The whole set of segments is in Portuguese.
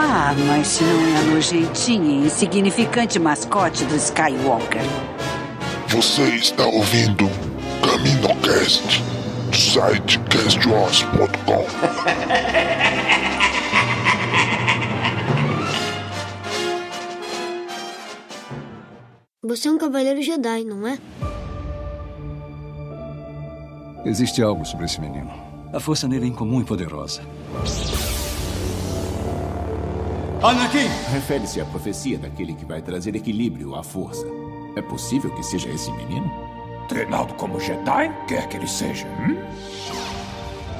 Ah, mas se não é a nojentinha e insignificante mascote do Skywalker. Você está ouvindo CaminoCast do site castwars.com. Você é um cavaleiro Jedi, não é? Existe algo sobre esse menino. A força nele é incomum e poderosa. Anakin! Refere-se à profecia daquele que vai trazer equilíbrio à força. É possível que seja esse menino? Treinado como Jedi, quer que ele seja. Hum?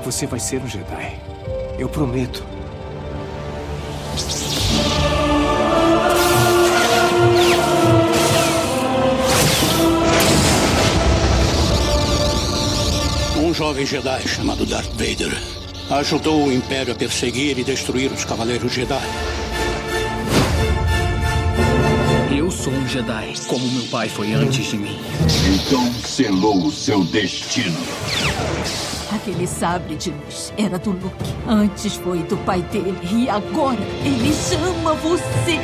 Você vai ser um Jedi. Eu prometo. Um jovem Jedi chamado Darth Vader ajudou o Império a perseguir e destruir os Cavaleiros Jedi. Sou um Jedi, como meu pai foi antes de mim. Então selou o seu destino. Aquele sabre de luz era do Luke. Antes foi do pai dele. E agora ele chama você.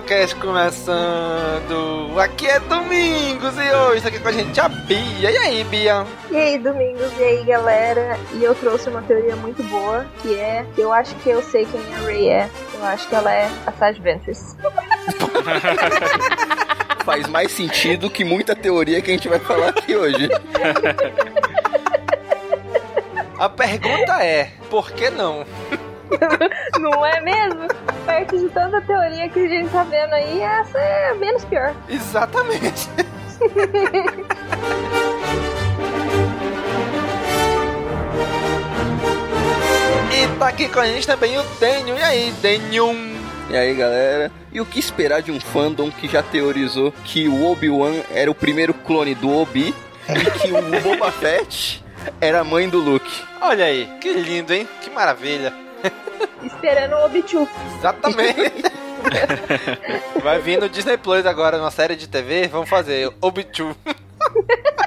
Caminocast começando! Aqui é Domingos e hoje está aqui com a gente a Bia. E aí, Bia? E aí, Domingos, e aí, galera? E eu trouxe uma teoria muito boa, que é... Eu acho que eu sei quem a Ray é. Eu acho que ela é a Sage Ventress. Faz mais sentido que muita teoria que a gente vai falar aqui hoje. A pergunta é, por que não? Não é mesmo? Perto de tanta teoria que a gente tá vendo aí, essa é menos pior. Exatamente. E tá aqui com a gente também o Daniel. E aí, Daniel? E aí, galera? E o que esperar de um fandom que já teorizou que o Obi-Wan era o primeiro clone do Obi e que o Boba Fett era a mãe do Luke? Olha aí, que lindo, hein? Que maravilha. Esperando o Obi-Chu. Exatamente. Vai vir no Disney Plus agora, numa série de TV, vamos fazer Obi-Chu.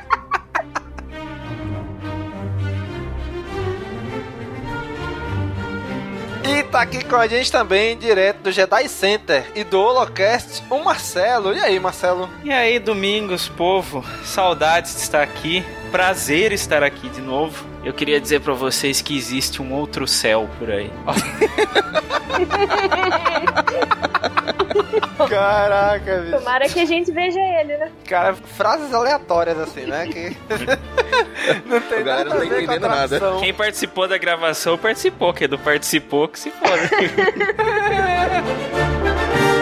E tá aqui com a gente também, direto do Jedi Center e do Holocast, o Marcelo. E aí, Marcelo? E aí, Domingos, povo? Saudades de estar aqui. Prazer estar aqui de novo. Eu queria dizer pra vocês que existe um outro céu por aí. Caraca, bicho. Tomara que a gente veja ele, né? Cara, frases aleatórias assim, né? Que não tem galera nada não tá a ver com a entendendo nada. Quem participou da gravação participou, quem não participou que se foda.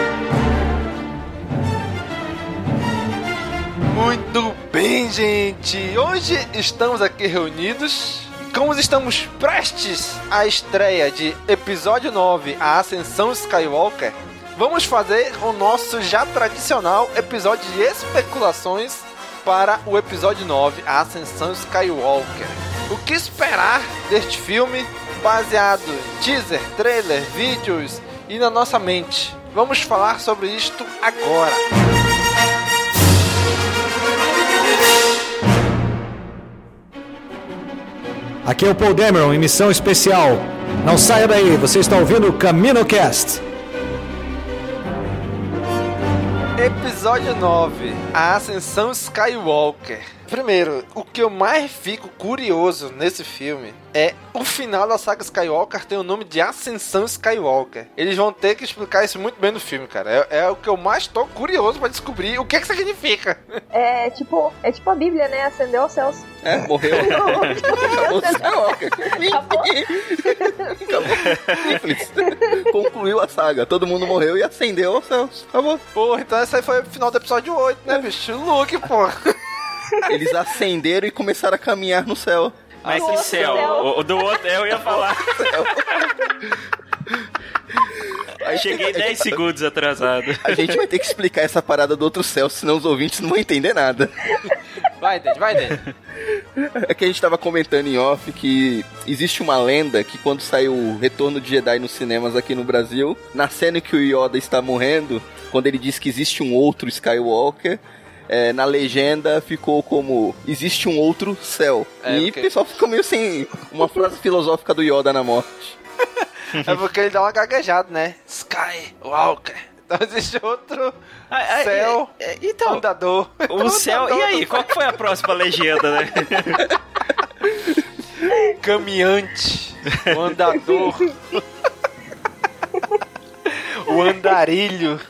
Muito bem, gente. Hoje estamos aqui reunidos. Como estamos prestes à estreia de episódio 9, A Ascensão Skywalker, vamos fazer o nosso já tradicional episódio de especulações para o episódio 9, A Ascensão Skywalker. O que esperar deste filme baseado em teaser, trailer, vídeos e na nossa mente? Vamos falar sobre isto agora. Aqui é o Paul Dameron em missão especial. Não saia daí, você está ouvindo o CaminoCast. Episódio 9 A Ascensão Skywalker. Primeiro, o que eu mais fico curioso nesse filme é o final da saga Skywalker tem o nome de Ascensão Skywalker. Eles vão ter que explicar isso muito bem no filme, cara. É, é o que eu mais tô curioso para descobrir o que, que significa. É tipo, é tipo a Bíblia, né? Ascendeu aos céus. É, morreu. Acabou o Skywalker. Simples. Concluiu a saga. Todo mundo morreu e ascendeu aos céus. Acabou. Porra, então esse aí foi o final do episódio 8, né, bicho? Luke, porra. Eles acenderam e começaram a caminhar no céu. Mas que céu? O, o do outro eu ia falar. Aí Cheguei 10 segundos atrasado. A gente vai ter que explicar essa parada do outro céu, senão os ouvintes não vão entender nada. Vai, Dede, vai, Dede. É que a gente tava comentando em off que existe uma lenda que quando saiu o Retorno de Jedi nos cinemas aqui no Brasil, na cena em que o Yoda está morrendo, quando ele diz que existe um outro Skywalker, é, na legenda ficou como existe um outro céu. É, e porque- o pessoal fica meio sem uma frase filosófica do Yoda na morte. É porque ele dá uma gaguejada, né? Skywalker. Então existe outro céu então, andador. O céu. E aí, qual que foi a próxima legenda, né? Caminhante. O andador. o andarilho.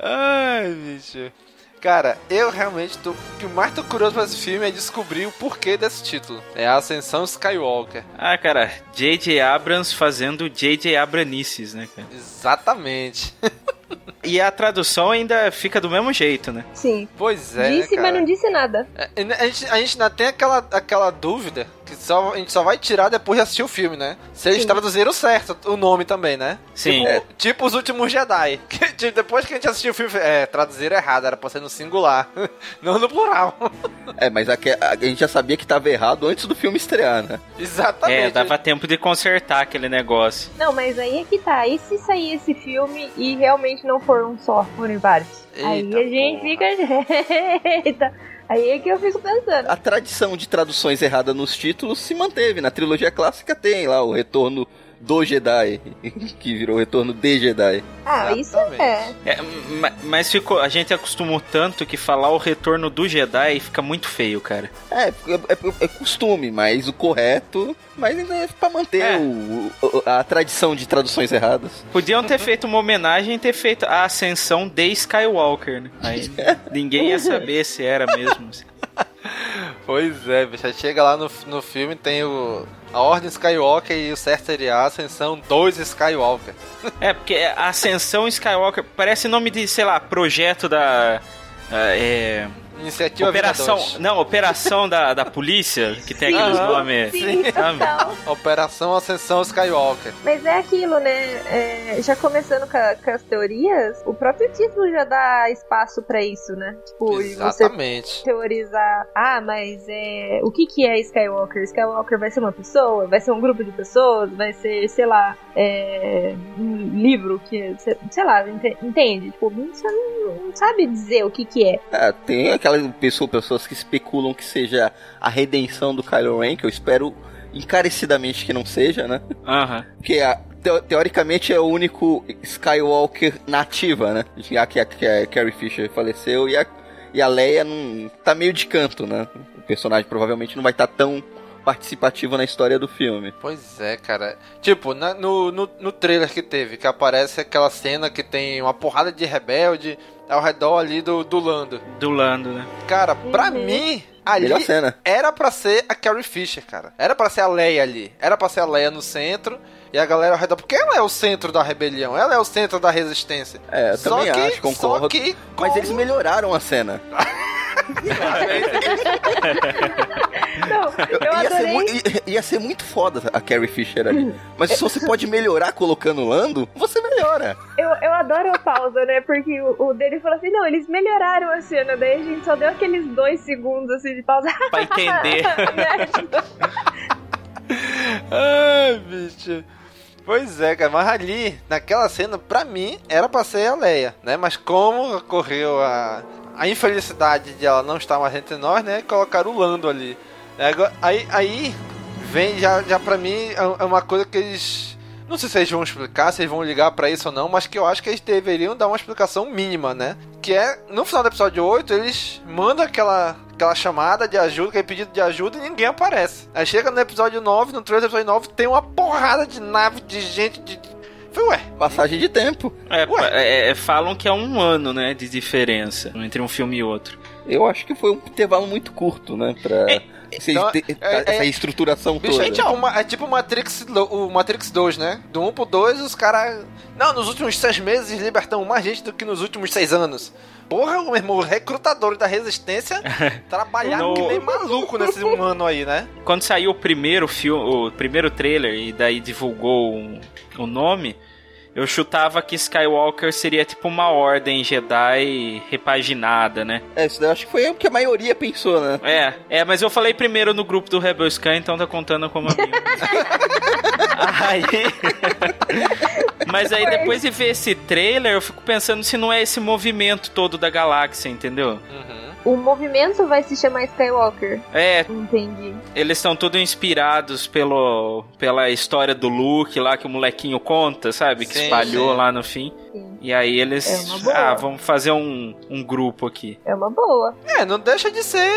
Ai, bicho. Cara, eu realmente tô. O que mais tô curioso pra esse filme é descobrir o porquê desse título. É a Ascensão Skywalker. Ah, cara, J.J. Abrams fazendo J.J. Abranices, né, cara? Exatamente. E a tradução ainda fica do mesmo jeito, né? Sim. Pois é. disse, né, mas não disse nada. É, A gente, a gente ainda tem aquela, aquela dúvida que só, a gente só vai tirar depois de assistir o filme, né? Se eles Sim. traduziram certo o nome também, né? Sim. Tipo, tipo os últimos Jedi. Que, tipo, depois que a gente assistiu o filme, é, traduziram errado, era pra ser no singular, não no plural. É, mas a, a gente já sabia que tava errado antes do filme estrear, né? Exatamente. É, dava tempo de consertar aquele negócio. Não, mas aí é que tá. E se sair esse filme e realmente não for um só, forem vários? aí a gente fica. Eita. Aí é que eu fico pensando. A tradição de traduções erradas nos títulos se manteve. Na trilogia clássica tem lá o retorno do Jedi, que virou o retorno de Jedi. Ah, isso é. É, ma- mas ficou, a gente acostumou tanto que falar o retorno do Jedi fica muito feio, cara. É, é, é- é costume, mas o correto, mas ainda é pra manter É. o- o- a tradição de traduções erradas. Podiam ter feito uma homenagem e ter feito a ascensão de Skywalker, né? Aí ninguém ia saber se era mesmo. Pois é, bicho. Chega lá no, no filme tem o. A Ordem Skywalker e o certo seria a Ascensão 2 Skywalker. É, porque Ascensão Skywalker parece nome de, sei lá, projeto da. É. Iniciativa Operação. Vingadores. Não, operação da, da polícia, que tem Sim. aqueles nomes. Sim. Operação Ascensão Skywalker. Mas é aquilo, né? É, já começando com, a- com as teorias, o próprio título já dá espaço pra isso, né? Tipo, você Exatamente. teorizar, ah, mas é, o que que é Skywalker? Skywalker vai ser uma pessoa? Vai ser um grupo de pessoas? Vai ser, sei lá, é, um livro que, sei, lá, ente- entende? Tipo, você não, não sabe dizer o que que é. É, tem aquelas pessoas, pessoas que especulam que seja a redenção do Kylo Ren, que eu espero encarecidamente que não seja, né? Aham. Porque a- teo- teoricamente é o único Skywalker nativa, né? Já que a, que a Carrie Fisher faleceu e a, e a Leia não, tá meio de canto, né? O personagem provavelmente não vai estar tão participativo na história do filme. Pois é, cara. Tipo, na- no, no, no trailer que teve, que aparece aquela cena que tem uma porrada de rebelde ao redor ali do, do Lando. Do Lando, né? Cara, pra mim, ali Melhor cena. era pra ser a Carrie Fisher, cara. Era pra ser a Leia ali. Era pra ser a Leia no centro e a galera ao redor. Porque ela é o centro da rebelião, ela é o centro da resistência. É, eu Só também que- acho, concordo. Só que Mas eles melhoraram a cena. Não, eu ia, ser muito, ia ser muito foda a Carrie Fisher ali. Mas se você pode melhorar colocando o Lando, você melhora. Eu, eu adoro a pausa, né? Porque o, o dele falou assim: não, eles melhoraram a cena. Daí a gente só deu aqueles dois segundos assim de pausa. Pra entender. Ai, bicho. Pois é, cara, mas ali, naquela cena, pra mim, era pra ser a Leia, né? Mas como ocorreu a, a infelicidade de ela não estar mais entre nós, né? Colocaram o Lando ali. É, Aí, aí vem já, já pra mim é é uma coisa que eles. Não sei se eles vão explicar, se eles vão ligar pra isso ou não, mas que eu acho que eles deveriam dar uma explicação mínima, né? Que é, no final do episódio 8, eles mandam aquela, aquela chamada de ajuda, aquele pedido de ajuda e ninguém aparece. Aí chega no episódio 9, no trailer do episódio 9, tem uma porrada de nave, de gente, de. Foi, ué. Passagem de tempo. É, é, é, falam que é um ano, né, de diferença entre um filme e outro. Eu acho que foi um intervalo muito curto, né? Pra esse- Então, ter- é- essa é- estruturação Bicho, toda. é, tipo uma- é tipo o Matrix, o Matrix 2, né? Do 1 pro 2, os caras. Não, nos últimos seis meses libertam mais gente do que nos últimos seis anos. Porra, meu irmão, recrutadores da resistência trabalharam No- que nem maluco nesse um ano aí, né? Quando saiu o primeiro filme, o primeiro trailer e daí divulgou o, o nome, eu chutava que Skywalker seria tipo uma ordem Jedi repaginada, né? É, isso daí eu acho que foi o que a maioria pensou, né? É, é, mas eu falei primeiro no grupo do Rebel Scan, então tá contando como a minha. aí. mas aí depois de ver esse trailer, eu fico pensando se não é esse movimento todo da galáxia, entendeu? O movimento vai se chamar Skywalker. É, Entendi. eles estão todos inspirados pelo, pela história do Luke lá que o molequinho conta, sabe? Que Sim, espalhou sim. lá no fim. E aí eles. É uma boa. ah, vamos fazer um, um grupo aqui. É uma boa. É, não deixa de ser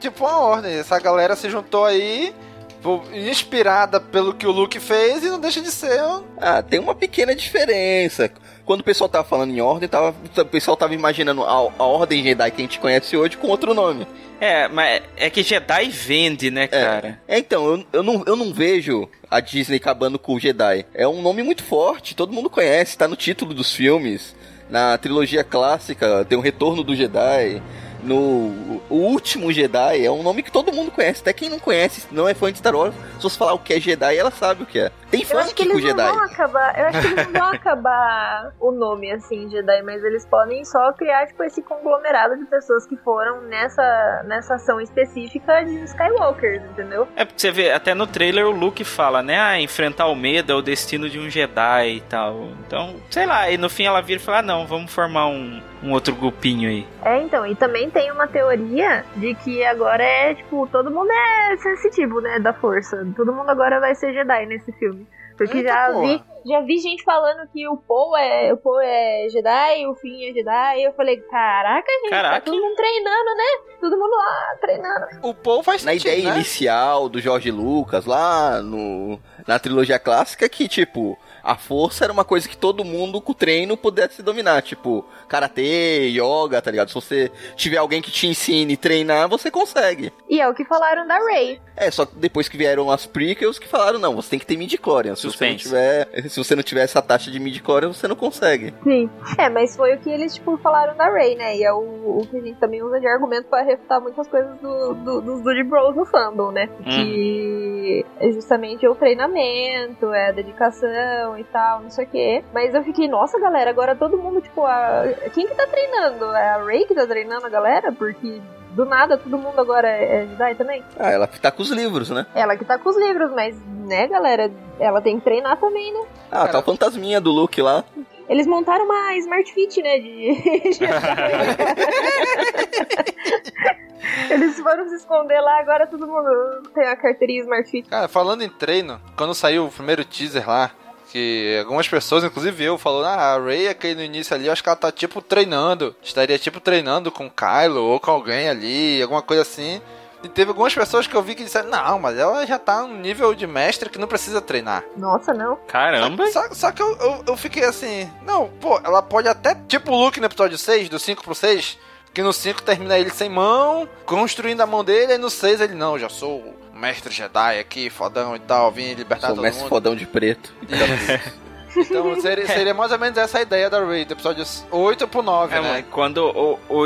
tipo uma ordem. Essa galera se juntou aí, pô, inspirada pelo que o Luke fez, e não deixa de ser. um- Ah, tem uma pequena diferença. Quando o pessoal tava falando em ordem, tava, o pessoal tava imaginando a, a ordem Jedi que a gente conhece hoje com outro nome. É, mas é que Jedi vende, né, cara? É, então, eu, eu, não, eu não vejo a Disney acabando com o Jedi. É um nome muito forte, todo mundo conhece, tá no título dos filmes. Na trilogia clássica tem o Retorno do Jedi. No o último Jedi é um nome que todo mundo conhece. Até quem não conhece, não é fã de Star Wars, se você falar o que é Jedi, ela sabe o que é. Tem Eu fã acho que que com eles não Jedi. vão acabar. Eu acho que eles não vão acabar o nome assim, Jedi, mas eles podem só criar, tipo, esse conglomerado de pessoas que foram nessa, nessa ação específica de Skywalkers, entendeu? É porque você vê, até no trailer o Luke fala, né? Ah, enfrentar o medo é o destino de um Jedi e tal. Então, sei lá, e no fim ela vira e fala: ah, não, vamos formar um, um outro grupinho aí. É, então, e também tem uma teoria de que agora é, tipo, todo mundo é sensitivo, né, da força. Todo mundo agora vai ser Jedi nesse filme. Porque Eita, já porra. vi, já vi gente falando que o Poe é, o Poe é Jedi, o Finn é Jedi, e eu falei, caraca, gente, Caraca. tá todo mundo treinando, né? Todo mundo lá treinando. O Paul faz na sentido, ideia né? inicial do Jorge Lucas, lá no, na trilogia clássica, que, tipo, a força era uma coisa que todo mundo com o treino pudesse dominar. Tipo, karatê, yoga, tá ligado? Se você tiver alguém que te ensine e treinar, você consegue. E é o que falaram da Rey. É, só que depois que vieram as prequels que falaram, não, você tem que ter midi-chlorian. Se você não Suspense. tiver, se você não tiver essa taxa de midi-chlorian, você não consegue. Sim. É, mas foi o que eles, tipo, falaram da Rey, né? E é o, o que a gente também usa de argumento pra refutar muitas coisas do, do, dos Dude Bros no fandom, né? Que é justamente o treinamento, é a dedicação e tal, não sei o quê. Mas eu fiquei, nossa, galera, agora todo mundo, tipo, a... quem que tá treinando? É a Rey que tá treinando a galera? Porque do nada todo mundo agora é é Jedi também? Ah, ela tá com os livros, né? Ela que tá com os livros, mas, né, galera, ela tem que treinar também, né? Ah, tá o fantasminha do Luke lá. Eles montaram uma Smart Fit, né? De. Eles foram se esconder lá, agora todo mundo tem a carteirinha Smart Fit. Cara, falando em treino, quando saiu o primeiro teaser lá, que algumas pessoas, inclusive eu, falou, ah, a Ray aqui no início ali, eu acho que ela tá tipo treinando. Estaria tipo treinando com o Kylo ou com alguém ali, alguma coisa assim. E teve algumas pessoas que eu vi que disseram, não, mas ela já tá num nível de mestre que não precisa treinar. Nossa, não. Caramba! Só, só que eu, eu, eu fiquei assim, não, pô, ela pode até, tipo o Luke no episódio 6, do 5 pro 6, que no 5 termina ele sem mão, construindo a mão dele, e no 6 ele, não, já sou mestre Jedi aqui, fodão e tal, vim libertar Sou todo mestre mundo. fodão de preto. Então seria, seria mais ou menos essa a ideia da Rey, do episódio 8 pro 9, É, né? quando o, o,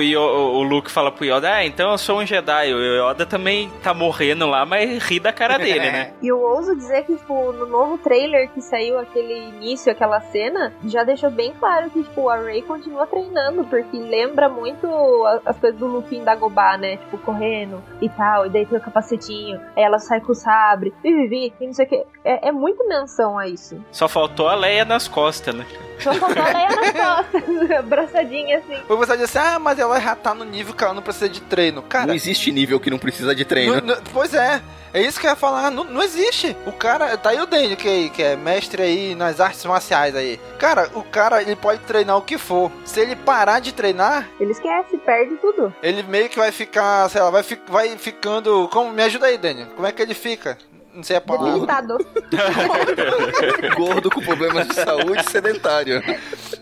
o Luke fala pro Yoda, ah, então eu sou um Jedi. O Yoda também tá morrendo lá, mas ri da cara dele, né? E eu ouso dizer que, tipo, no novo trailer que saiu aquele início, aquela cena, já deixou bem claro que, tipo, a Rey continua treinando, porque lembra muito as coisas do Luke em Dagobah, né? Tipo, correndo e tal, e daí tem o capacetinho, aí ela sai com o sabre, vivi, e não sei o que. É, é muito menção a isso. Só faltou a Leia Leia nas costas, né? Só faltou a Leia nas costas, abraçadinha assim. Ou você dizer assim, ah, mas ela já tá no nível que ela não precisa de treino. Cara, Não existe nível que não precisa de treino. Não- não- pois é. É isso que eu ia falar, não, não existe. O cara, tá aí o Daniel, que, que é mestre aí nas artes marciais aí. Cara, o cara, ele pode treinar o que for. Se ele parar de treinar, Ele esquece, perde tudo. ele meio que vai ficar, sei lá, vai, fi- vai ficando... Como, me ajuda aí, Daniel. Como é que ele fica? Não sei a palavra. Gordo com problemas de saúde sedentário.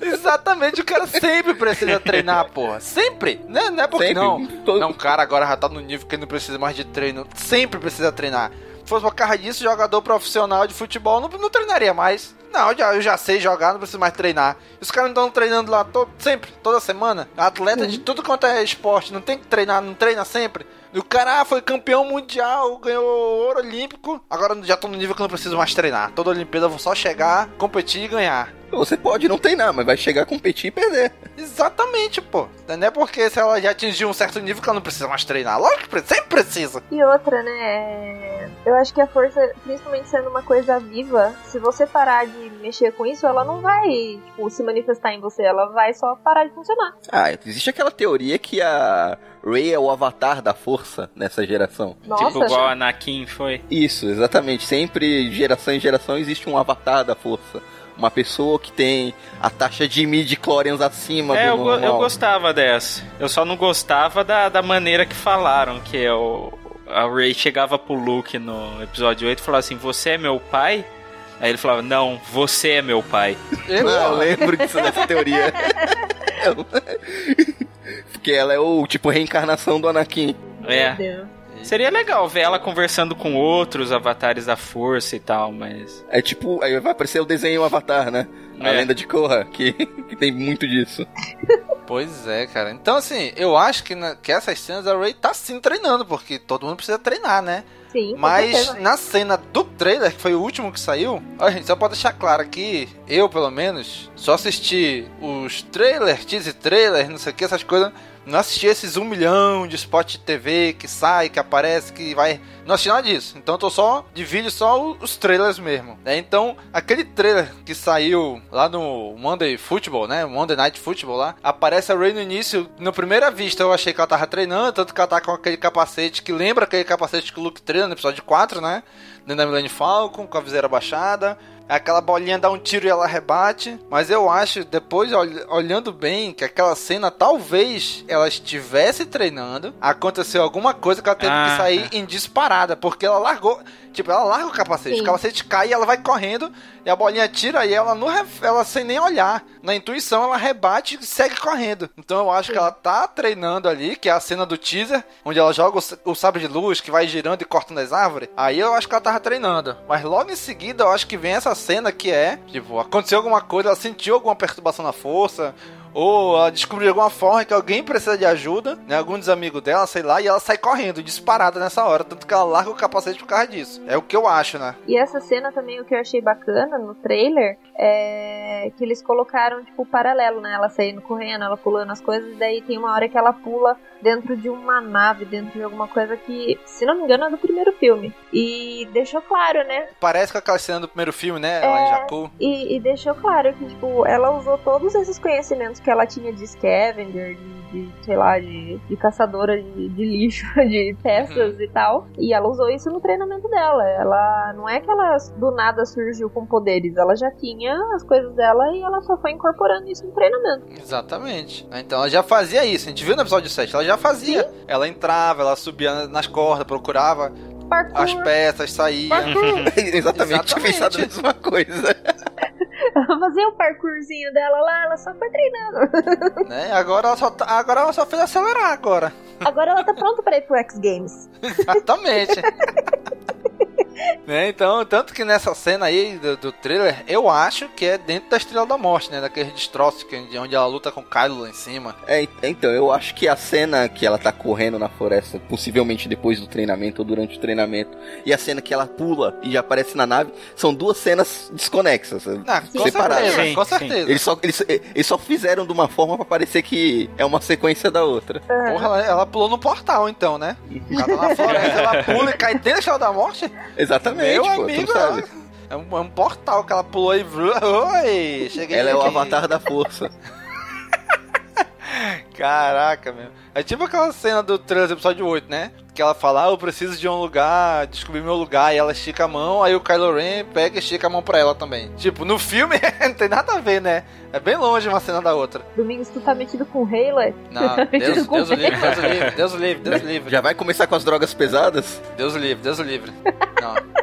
Exatamente, o cara sempre precisa treinar, porra. Sempre. Né? Não é porque Sempre. não. Não, o cara agora já tá no nível que ele não precisa mais de treino. Sempre precisa treinar. Se fosse por causa disso, jogador profissional de futebol não, não treinaria mais. Não, eu já, eu já sei jogar, não preciso mais treinar. Os caras não estão treinando lá todo, sempre, toda semana. Atleta de tudo quanto é esporte, não tem que treinar, não treina sempre. E o cara ah, foi campeão mundial, ganhou ouro olímpico. Agora já tô no nível que eu não preciso mais treinar. Toda Olimpíada eu vou só chegar, competir e ganhar. Você pode não treinar, mas vai chegar a competir e perder. Exatamente, pô. Não é porque se ela já atingiu um certo nível que ela não precisa mais treinar. Lógico que sempre precisa. E outra, né? é, Eu acho que a força, principalmente sendo uma coisa viva, se você parar de mexer com isso, ela não vai, tipo, se manifestar em você, ela vai só parar de funcionar. Ah, existe aquela teoria que a Rey é o avatar da força nessa geração. Nossa, tipo, igual a Anakin foi. Isso, exatamente. Sempre, geração em geração, existe um avatar da força. Uma pessoa que tem a taxa de midi-chlorians acima É, do eu, normal. eu gostava dessa. Eu só não gostava da, da maneira que falaram, que é o, a Ray chegava pro Luke no episódio 8 e falava assim, você é meu pai? Aí ele falava, não, você é meu pai. Eu, eu lembro disso dessa teoria. Porque ela é o tipo reencarnação do Anakin. É. Seria legal ver ela conversando com outros avatares da força e tal, mas... É tipo, aí vai aparecer o desenho Avatar, né? A É. lenda de Korra, que, que tem muito disso. Pois é, cara. Então, assim, eu acho que, na- que essas cenas a Ray tá sim treinando, porque todo mundo precisa treinar, né? Sim, Mas na cena do trailer, que foi o último que saiu, ó, gente, só pode deixar claro aqui, eu pelo menos, só assisti os trailers, teaser trailer, não sei o que, essas coisas. Não assisti esses um milhão de spot TV que sai, que aparece, que vai. Não assisti nada disso. Então eu tô só de vídeo só os trailers mesmo. né? Então, aquele trailer que saiu lá no Monday Football, né? Monday Night Football lá, aparece a Ray no início. Na primeira vista eu achei que ela tava treinando, tanto que ela tá com aquele capacete que lembra aquele capacete que o Luke treina no episódio 4, né? Dentro da Millennium Falcon, com a viseira baixada. Aquela bolinha dá um tiro e ela rebate. Mas eu acho, depois ol- olhando bem, que aquela cena talvez ela estivesse treinando. Aconteceu alguma coisa que ela teve Ah. que sair em disparada. Porque ela largou. Tipo, ela larga o capacete. Sim. O capacete cai e ela vai correndo. E a bolinha tira e ela não ela sem nem olhar. Na intuição, ela rebate e segue correndo. Então eu acho que ela tá treinando ali, que é a cena do teaser, onde ela joga o, o sabre de luz que vai girando e cortando as árvores. Aí eu acho que ela tava treinando. Mas logo em seguida eu acho que vem essa cena que é, tipo, aconteceu alguma coisa, ela sentiu alguma perturbação na força. Ou ela descobriu de alguma forma que alguém precisa de ajuda, né? Algum dos amigos dela, sei lá, e ela sai correndo, disparada nessa hora. Tanto que ela larga o capacete por causa disso. É o que eu acho, né? E essa cena também, o que eu achei bacana no trailer, é que eles colocaram, tipo, o paralelo, né? Ela saindo correndo, ela pulando as coisas, e daí tem uma hora que ela pula dentro de uma nave, dentro de alguma coisa que, se não me engano, é do primeiro filme. E deixou claro, né? Parece com aquela cena do primeiro filme, né? Lá em É. Jakku. E, e deixou claro que, tipo, ela usou todos esses conhecimentos que ela tinha de scavenger, de, de, sei lá, de, de caçadora de, de lixo, de peças e tal. E ela usou isso no treinamento dela. Ela não é que ela do nada surgiu com poderes, ela já tinha as coisas dela e ela só foi incorporando isso no treinamento. Exatamente. Então ela já fazia isso. A gente viu no episódio 7, ela já fazia. Ela entrava, ela subia nas cordas, procurava Parkour. as peças, saía. Exatamente, tinha pensado na mesma coisa. Ela fazia o parkourzinho dela lá, ela só foi treinando. né? Agora ela só tá- agora ela só fez acelerar agora. Agora ela tá pronta pra ir pro X Games. Exatamente. né? Então, tanto que nessa cena aí do, do trailer, eu acho que é dentro da Estrela da Morte, né? Daqueles destroços que, de onde ela luta com o Kylo lá em cima. É, então, eu acho que a cena que ela tá correndo na floresta, possivelmente depois do treinamento ou durante o treinamento, e a cena que ela pula e já aparece na nave, são duas cenas desconexas, Ah, com separadas. certeza, Sim, com certeza. Eles só, eles, eles só fizeram de uma forma pra parecer que é uma sequência da outra. Porra, ela, ela pulou no portal então, né? Ela tá na floresta, ela pula e cai dentro da Estrela da Morte. Exatamente, Meu pô, amigo. É um, é um portal que ela pulou e. Oi! Cheguei Ela é o aqui. avatar da força. Caraca, meu. É tipo aquela cena do do episódio 8, né? Que ela fala, ah, eu preciso de um lugar, descobrir meu lugar, e ela estica a mão, aí o Kylo Ren pega e estica a mão pra ela também. Tipo, no filme não tem nada a ver, né? É bem longe uma cena da outra. Domingos, tu tá metido com Halo? é? Não, Tá Deus, com Deus o Halo? livre, Deus o livre, Deus o livre, Deus o livre. Já vai começar com as drogas pesadas? Deus o livre, Deus o livre. Não.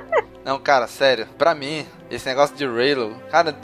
Não, cara, sério. Pra mim, esse negócio de Raylo, cara,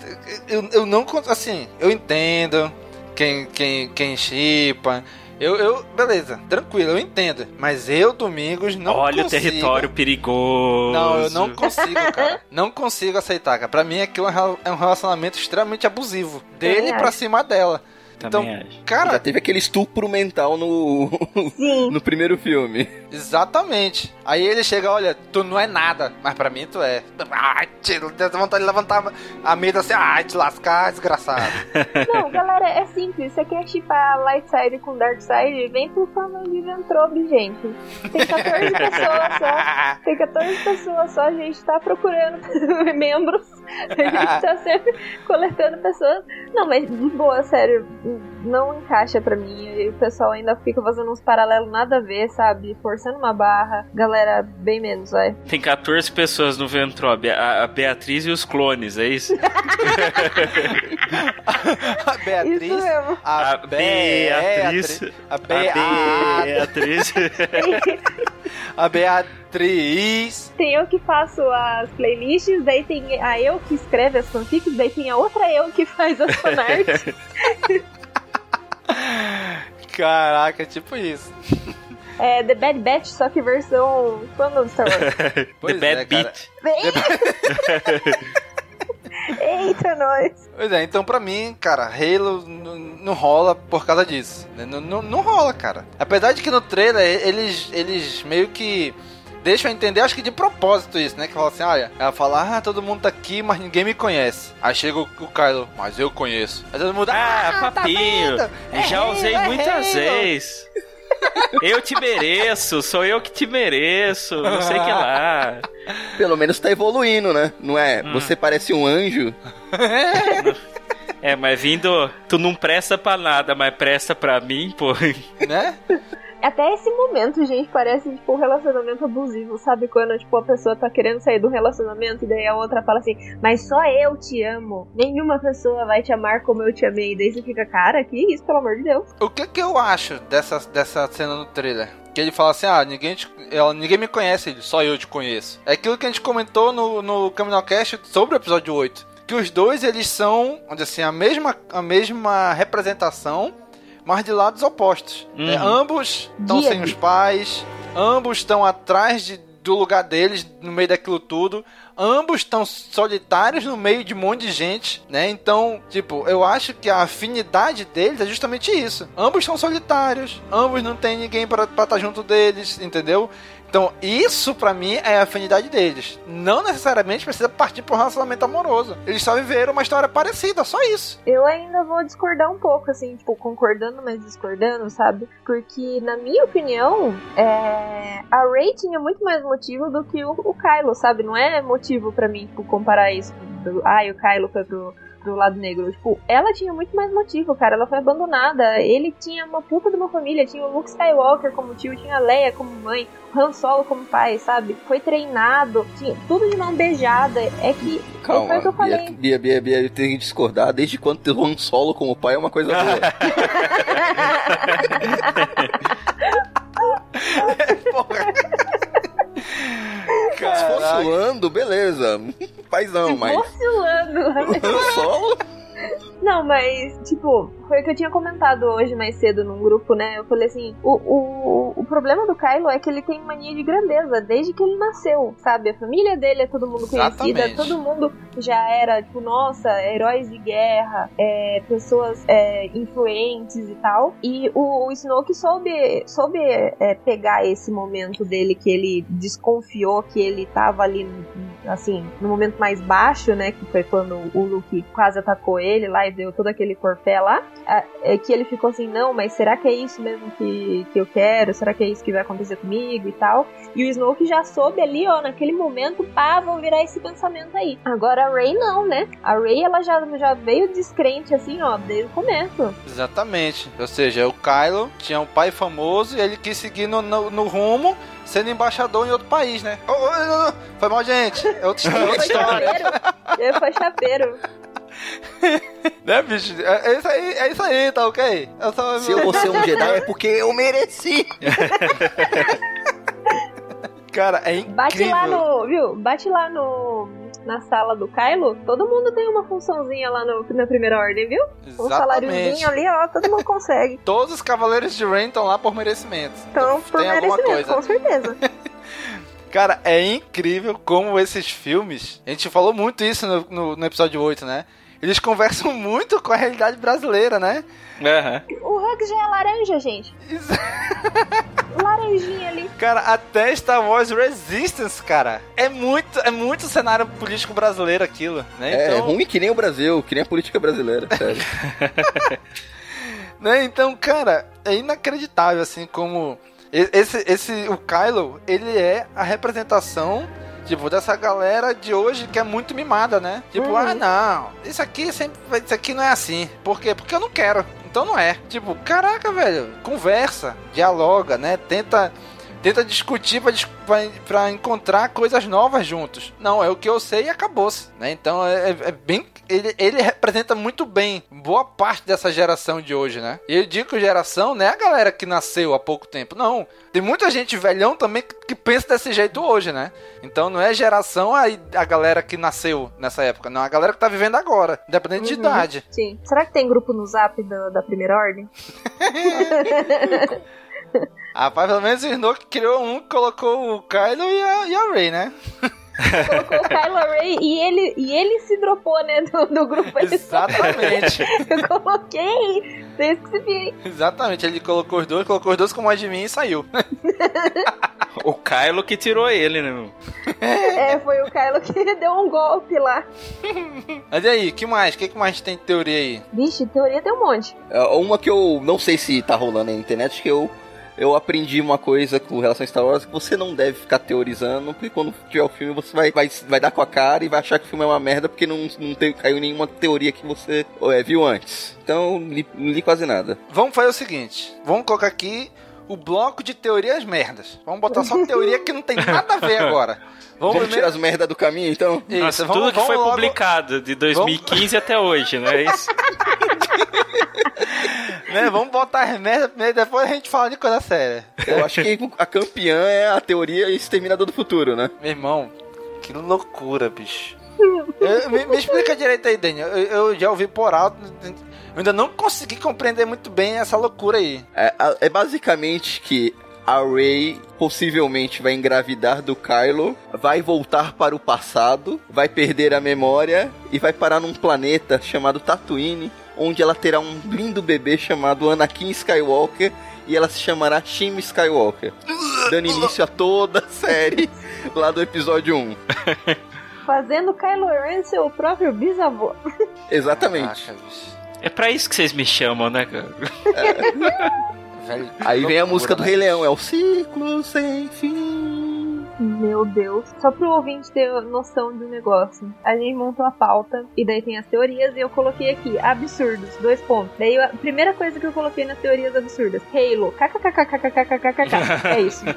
eu, eu não. Assim, eu entendo quem, quem, quem chipa. Eu, eu, beleza, tranquilo, eu entendo. Mas eu, Domingos, não Olha consigo. o território perigoso. Não, eu não consigo, cara. Não consigo aceitar, cara. Pra mim, aquilo é um é um relacionamento extremamente abusivo. Dele Também pra cima dela. Então, Também acho. cara, Já teve aquele estupro mental no, no primeiro filme. Exatamente. Aí ele chega, olha, tu não é nada, mas pra mim tu é. Ai, tira, vontade de levantar a mesa assim, ai, te lascar, desgraçado. Não, galera, é simples. Você quer chipar Light Side com Dark Side? Vem pro de Ventrobe, gente. Tem 14 pessoas só. Tem 14 pessoas só. A gente tá procurando membros. A gente tá sempre coletando pessoas. Não, mas de boa, sério. Não encaixa pra mim. E o pessoal ainda fica fazendo uns paralelos nada a ver, sabe? Forçando uma barra. Galera, bem menos, vai. Tem 14 pessoas no Ventrobe, a, a Beatriz e os clones, é isso? A Beatriz. Isso mesmo. A, A Beatriz. Beatriz. A, A Beatriz. Beatriz. A Beatriz. Tem eu que faço as playlists, daí tem a eu que escreve as fanfics, daí tem a outra eu que faz as fanarts. Caraca, tipo isso. é The Bad Batch, só que versão de Star Wars. The Bad é. Beat. Eita, nós! Pois é, então pra mim, cara, Halo não rola por causa disso. né? Não, não, não rola, cara. Apesar de que no trailer eles, eles meio que deixam entender, acho que de propósito isso, né? Que fala assim, olha, ela fala, ah, todo mundo tá aqui, mas ninguém me conhece. Aí chega o, o Kylo, mas eu conheço. Aí todo mundo, Ah, ah, tá papinho. É Já usei é muitas Halo." vezes. Eu te mereço, sou eu que te mereço, não sei o que lá. Pelo menos tá evoluindo, né? Não é? Hum. Você parece um anjo. É, mas vindo, tu não presta pra nada, mas presta pra mim, pô. né? Até esse momento, gente, parece tipo um relacionamento abusivo, sabe? Quando tipo, a pessoa tá querendo sair do relacionamento e daí a outra fala assim, mas só eu te amo. Nenhuma pessoa vai te amar como eu te amei. E daí você fica, cara, que isso, pelo amor de Deus. O que que eu acho dessa, dessa cena no trailer? Que ele fala assim, ah, ninguém, te- ela, ninguém me conhece, só eu te conheço. É aquilo que a gente comentou no, no Caminocast sobre o episódio 8. Que os dois, eles são, assim, a mesma, a mesma representação, mas de lados opostos. Uhum. É, ambos estão sem os pais, ambos estão atrás de, do lugar deles, no meio daquilo tudo. Ambos estão solitários no meio de um monte de gente, né? Então, tipo, eu acho que a afinidade deles é justamente isso. Ambos são solitários, ambos não tem ninguém pra estar junto deles, entendeu? Então, isso pra mim é a afinidade deles. Não necessariamente precisa partir para um relacionamento amoroso. Eles só viveram uma história parecida, só isso. Eu ainda vou discordar um pouco, assim, tipo, concordando, mas discordando, sabe? Porque, na minha opinião, é... a Ray tinha muito mais motivo do que o, o Kylo, sabe? Não é motivo pra mim, tipo, comparar isso. Do, ai, o Kylo foi pro, pro lado negro. Tipo, ela tinha muito mais motivo, cara. Ela foi abandonada. Ele tinha uma puta de uma família. Tinha o Luke Skywalker como tio, tinha a Leia como mãe, o Han Solo como pai, sabe? Foi treinado, tinha tudo de mão beijada. É que. foi o que Calma, eu falei. Bia, Bia, Bia, Bia, eu tenho que discordar. Desde quando ter um solo como pai é uma coisa boa. Se fosse o Lando, beleza. Paizão, mas. Vacilando. Han Solo? Não, mas, tipo, foi o que eu tinha comentado hoje mais cedo num grupo, né? Eu falei assim: o, o, o problema do Kylo é que ele tem mania de grandeza desde que ele nasceu, sabe? A família dele é todo mundo conhecida, Exatamente. todo mundo já era, tipo, nossa, heróis de guerra, é, pessoas é, influentes e tal. E o, o Snoke soube, soube é, pegar esse momento dele que ele desconfiou que ele tava ali assim, no momento mais baixo, né, que foi quando o Luke quase atacou ele lá e deu todo aquele corpé lá, é que ele ficou assim, não, mas será que é isso mesmo que, que eu quero? Será que é isso que vai acontecer comigo e tal? E o Snoke já soube ali, ó, naquele momento, pá, vou virar esse pensamento aí. Agora a Rey não, né? A Rey, ela já, já veio descrente, assim, ó, desde o começo. Exatamente. Ou seja, o Kylo tinha um pai famoso e ele quis seguir no, no, no rumo sendo embaixador em outro país, né? Oh, oh, oh, foi mal, gente. É outra, história. Ele foi chapeiro. né, bicho? É, é, isso aí, é isso aí, tá ok? Eu só... Se eu vou ser um Jedi é porque eu mereci. Cara, é incrível. Bate lá no, viu? Bate lá no na sala do Kylo, todo mundo tem uma funçãozinha lá no, na primeira ordem, viu? Exatamente. Um saláriozinho ali, ó, todo mundo consegue. Todos os cavaleiros de Rain estão lá por merecimento. Estão por tem merecimento, com certeza. Cara, é incrível como esses filmes. A gente falou muito isso no, no, no episódio 8, né? Eles conversam muito com a realidade brasileira, né? Uhum. O Hux já é laranja, gente. Laranjinha ali. Cara, até Star Wars Resistance, cara. É muito, é muito cenário político brasileiro aquilo, né? É, então... é ruim que nem o Brasil, que nem a política brasileira, sério. né? Então, cara, é inacreditável, assim, como... Esse, esse, o Kylo, ele é a representação Tipo, dessa galera de hoje que é muito mimada, né? Tipo, uhum. ah, não, isso aqui sempre isso aqui não é assim. Por quê? Porque eu não quero. Então não é. Tipo, caraca, velho, conversa, dialoga, né? Tenta tenta discutir para encontrar coisas novas juntos. Não, é o que eu sei e acabou-se. Né? Então é, é, bem. Ele, ele representa muito bem boa parte dessa geração de hoje, né? E eu digo geração não é a galera que nasceu há pouco tempo, não. Tem muita gente velhão também que, que pensa desse jeito hoje, né? Então não é geração a, a galera que nasceu nessa época, não. É a galera que tá vivendo agora, independente uhum. de idade. Sim. Será que tem grupo no zap da, da primeira ordem? Rapaz, pelo menos o Snoke criou um colocou o Kylo e a, e a Rey, né? colocou o Kylo Ray e ele, e ele se dropou, né, do, do grupo. Exatamente. Eu coloquei, vocês que se virem. Exatamente, ele colocou os dois, colocou os dois como admin e saiu. o Kylo que tirou ele, né, É, foi o Kylo que deu um golpe lá. Mas e aí, que mais? O que, que mais tem de teoria aí? Vixe, teoria tem um monte. É, uma que eu não sei se tá rolando na internet, que eu eu aprendi uma coisa com relação a Star Wars que você não deve ficar teorizando, porque quando tiver o filme você vai, vai, vai dar com a cara e vai achar que o filme é uma merda porque não, não tem, caiu nenhuma teoria que você é, viu antes. Então, não li, li quase nada. Vamos fazer o seguinte: vamos colocar aqui o bloco de teorias merdas. Vamos botar só teoria que não tem nada a ver agora. Vamos, vamos tirar as merdas do caminho, então? Isso, Nossa, vamos, tudo que foi logo... publicado de 2015 vamos... até hoje, não é isso? né, vamos botar as merdas primeiro, depois a gente fala de coisa séria. Eu acho que a campeã é a teoria exterminador do futuro, né? Meu irmão, que loucura, bicho. Eu, me, me, explica direito aí, Daniel. Eu, eu, já ouvi por alto. Eu ainda não consegui compreender muito bem essa loucura aí. É, é basicamente que a Rey possivelmente vai engravidar do Kylo, vai voltar para o passado, vai perder a memória e vai parar num planeta chamado Tatooine, onde ela terá um lindo bebê chamado Anakin Skywalker e ela se chamará Shim Skywalker, dando início a toda a série lá do episódio 1. Fazendo Kylo Ren seu próprio bisavô. Exatamente. É pra isso que vocês me chamam, né, cara? É. Velho, Aí vem a música do Rei Leão, é o ciclo sem fim. Meu Deus. Só pro ouvinte ter noção do negócio. A gente montou a pauta e daí tem as teorias e eu coloquei aqui absurdos, dois pontos. Daí a primeira coisa que eu coloquei nas teorias absurdas, Halo, kkkkkkkkkkk. É isso.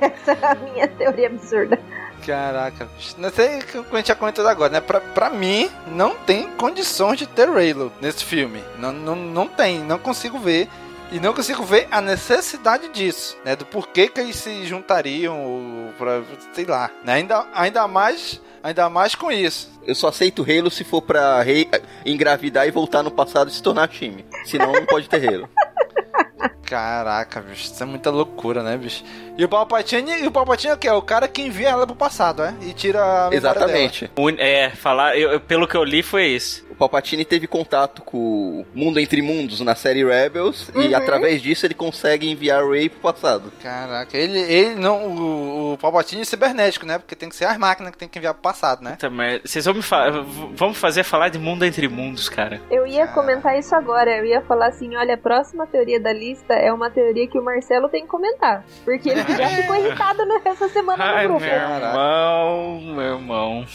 Essa é a minha teoria absurda. Caraca, não sei o que a gente já comentou agora, né? Pra, pra mim, não tem condições de ter Raylo nesse filme. Não, não, não tem, não consigo ver e não consigo ver a necessidade disso, né? Do porquê que eles se juntariam, pra, sei lá. Né? Ainda, ainda mais ainda mais com isso. Eu só aceito Halo se for pra rei, engravidar e voltar no passado e se tornar time. Senão não pode ter Halo. Caraca, bicho, isso é muita loucura, né, bicho? E o Palpatine, e o Palpatine é o quê? É o cara que envia ela pro passado, é? E tira a Exatamente. Dela. É, falar, eu, pelo que eu li foi isso. Palpatine teve contato com o mundo entre mundos na série Rebels uhum. e através disso ele consegue enviar o Rey pro passado. Caraca, ele, ele não. O, o Palpatine é cibernético, né? Porque tem que ser as máquinas que tem que enviar pro passado, né? Também. Vocês vão me falar. Vamos fazer falar de mundo entre mundos, cara. Eu ia comentar isso agora. Eu ia falar assim: olha, a próxima teoria da lista é uma teoria que o Marcelo tem que comentar. Porque ele já ficou irritado nessa semana Ai, no grupo. Meu irmão, meu irmão.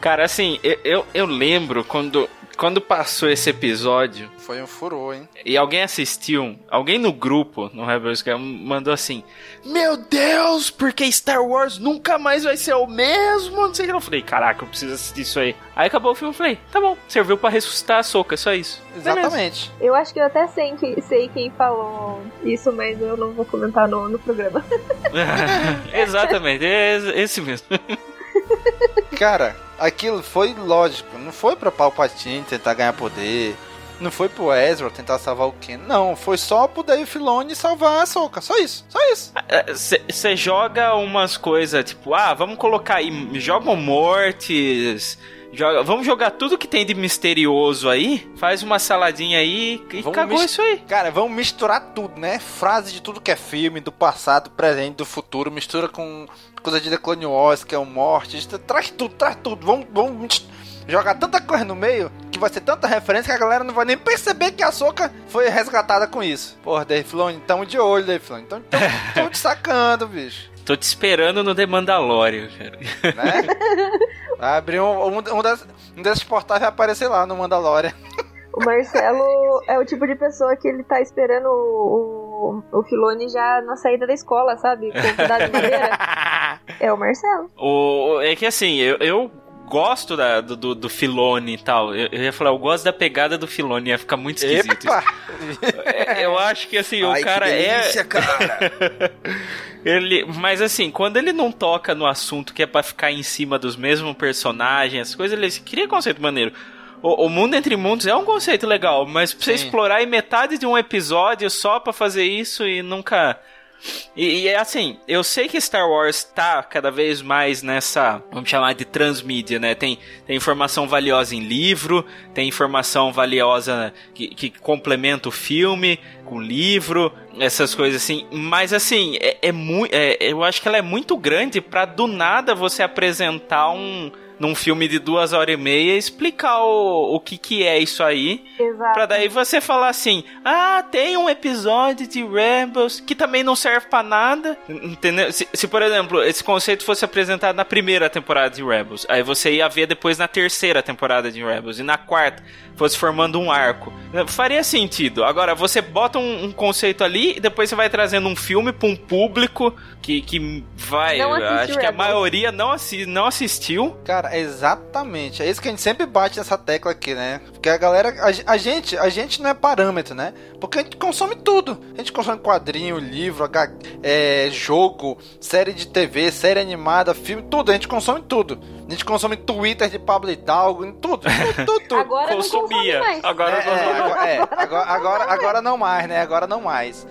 Cara, assim, eu, eu, eu lembro quando quando passou esse episódio. Foi um furor, hein? E alguém assistiu, alguém no grupo, no Rebels mandou assim: Meu Deus, porque Star Wars nunca mais vai ser o mesmo? Não sei o que. Eu falei: Caraca, eu preciso assistir isso aí. Aí acabou o filme, eu falei: Tá bom, serviu para ressuscitar a soca, só isso. Exatamente. Eu acho que eu até sei, sei quem falou isso, mas eu não vou comentar no, no programa. Exatamente, é esse mesmo. Cara, aquilo foi lógico. Não foi pra Palpatine tentar ganhar poder. Não foi pro Ezra tentar salvar o Ken. Não, foi só pro Dave Filoni salvar a Soca. Só isso, só isso. Você joga umas coisas, tipo, ah, vamos colocar aí, jogam mortes, Joga, vamos jogar tudo que tem de misterioso aí, faz uma saladinha aí e vamos cagou isso aí. Cara, vamos misturar tudo, né? Frase de tudo que é filme, do passado, do presente, do futuro, mistura com coisa de The Clone Wars, que é o Morte, traz tudo, traz tudo. Vamos, vamos jogar tanta coisa no meio que vai ser tanta referência que a galera não vai nem perceber que a Soca foi resgatada com isso. Porra, Dave Filoni, tamo de olho, Dave Filoni. Então, tô te sacando, bicho. Tô te esperando no The Mandalorian, cara. Né? Vai abrir um, um, um, das, um desses portais vai aparecer lá no Mandalorian. O Marcelo é o tipo de pessoa que ele tá esperando o, o, o Filone já na saída da escola, sabe? Com de madeira. É o Marcelo. O, é que assim, eu, eu gosto da, do, do Filone e tal. Eu, eu, ia falar, eu gosto da pegada do Filone, ia ficar muito esquisito. É, eu acho que assim, Ai, o cara é delícia, é. Cara. ele, mas assim, quando ele não toca no assunto que é para ficar em cima dos mesmos personagens, as coisas, ele cria conceito maneiro. O, o, mundo entre mundos é um conceito legal, mas pra você explorar em metade de um episódio só para fazer isso e nunca e, e, é assim, eu sei que Star Wars tá cada vez mais nessa, vamos chamar de transmídia, né? Tem, tem informação valiosa em livro, tem informação valiosa que, que complementa o filme com livro, essas coisas assim. Mas assim, é, é muito, é, eu acho que ela é muito grande para do nada você apresentar um num filme de duas horas e meia explicar o, o que que é isso aí. Exato. Pra daí você falar assim, ah, tem um episódio de Rebels que também não serve para nada. Entendeu? Se, se, por exemplo, esse conceito fosse apresentado na primeira temporada de Rebels, aí você ia ver depois na terceira temporada de Rebels e na quarta fosse formando um arco. Faria sentido. Agora, você bota um, um conceito ali e depois você vai trazendo um filme pra um público que, que vai. acho que a maioria não, assi não assistiu. Cara, exatamente. É isso que a gente sempre bate nessa tecla aqui, né? Porque a galera. A, a gente, a gente não é parâmetro, né? Porque a gente consome tudo. A gente consome quadrinho, livro, é, jogo, série de TV, série animada, filme, tudo. A gente consome tudo. A gente consome Twitter de Pablo Hidalgo, tudo, tudo, tudo. tudo. Agora Consumia. Não mais. Agora, é, é, agora, é, agora, agora, agora não mais, né? Agora não mais.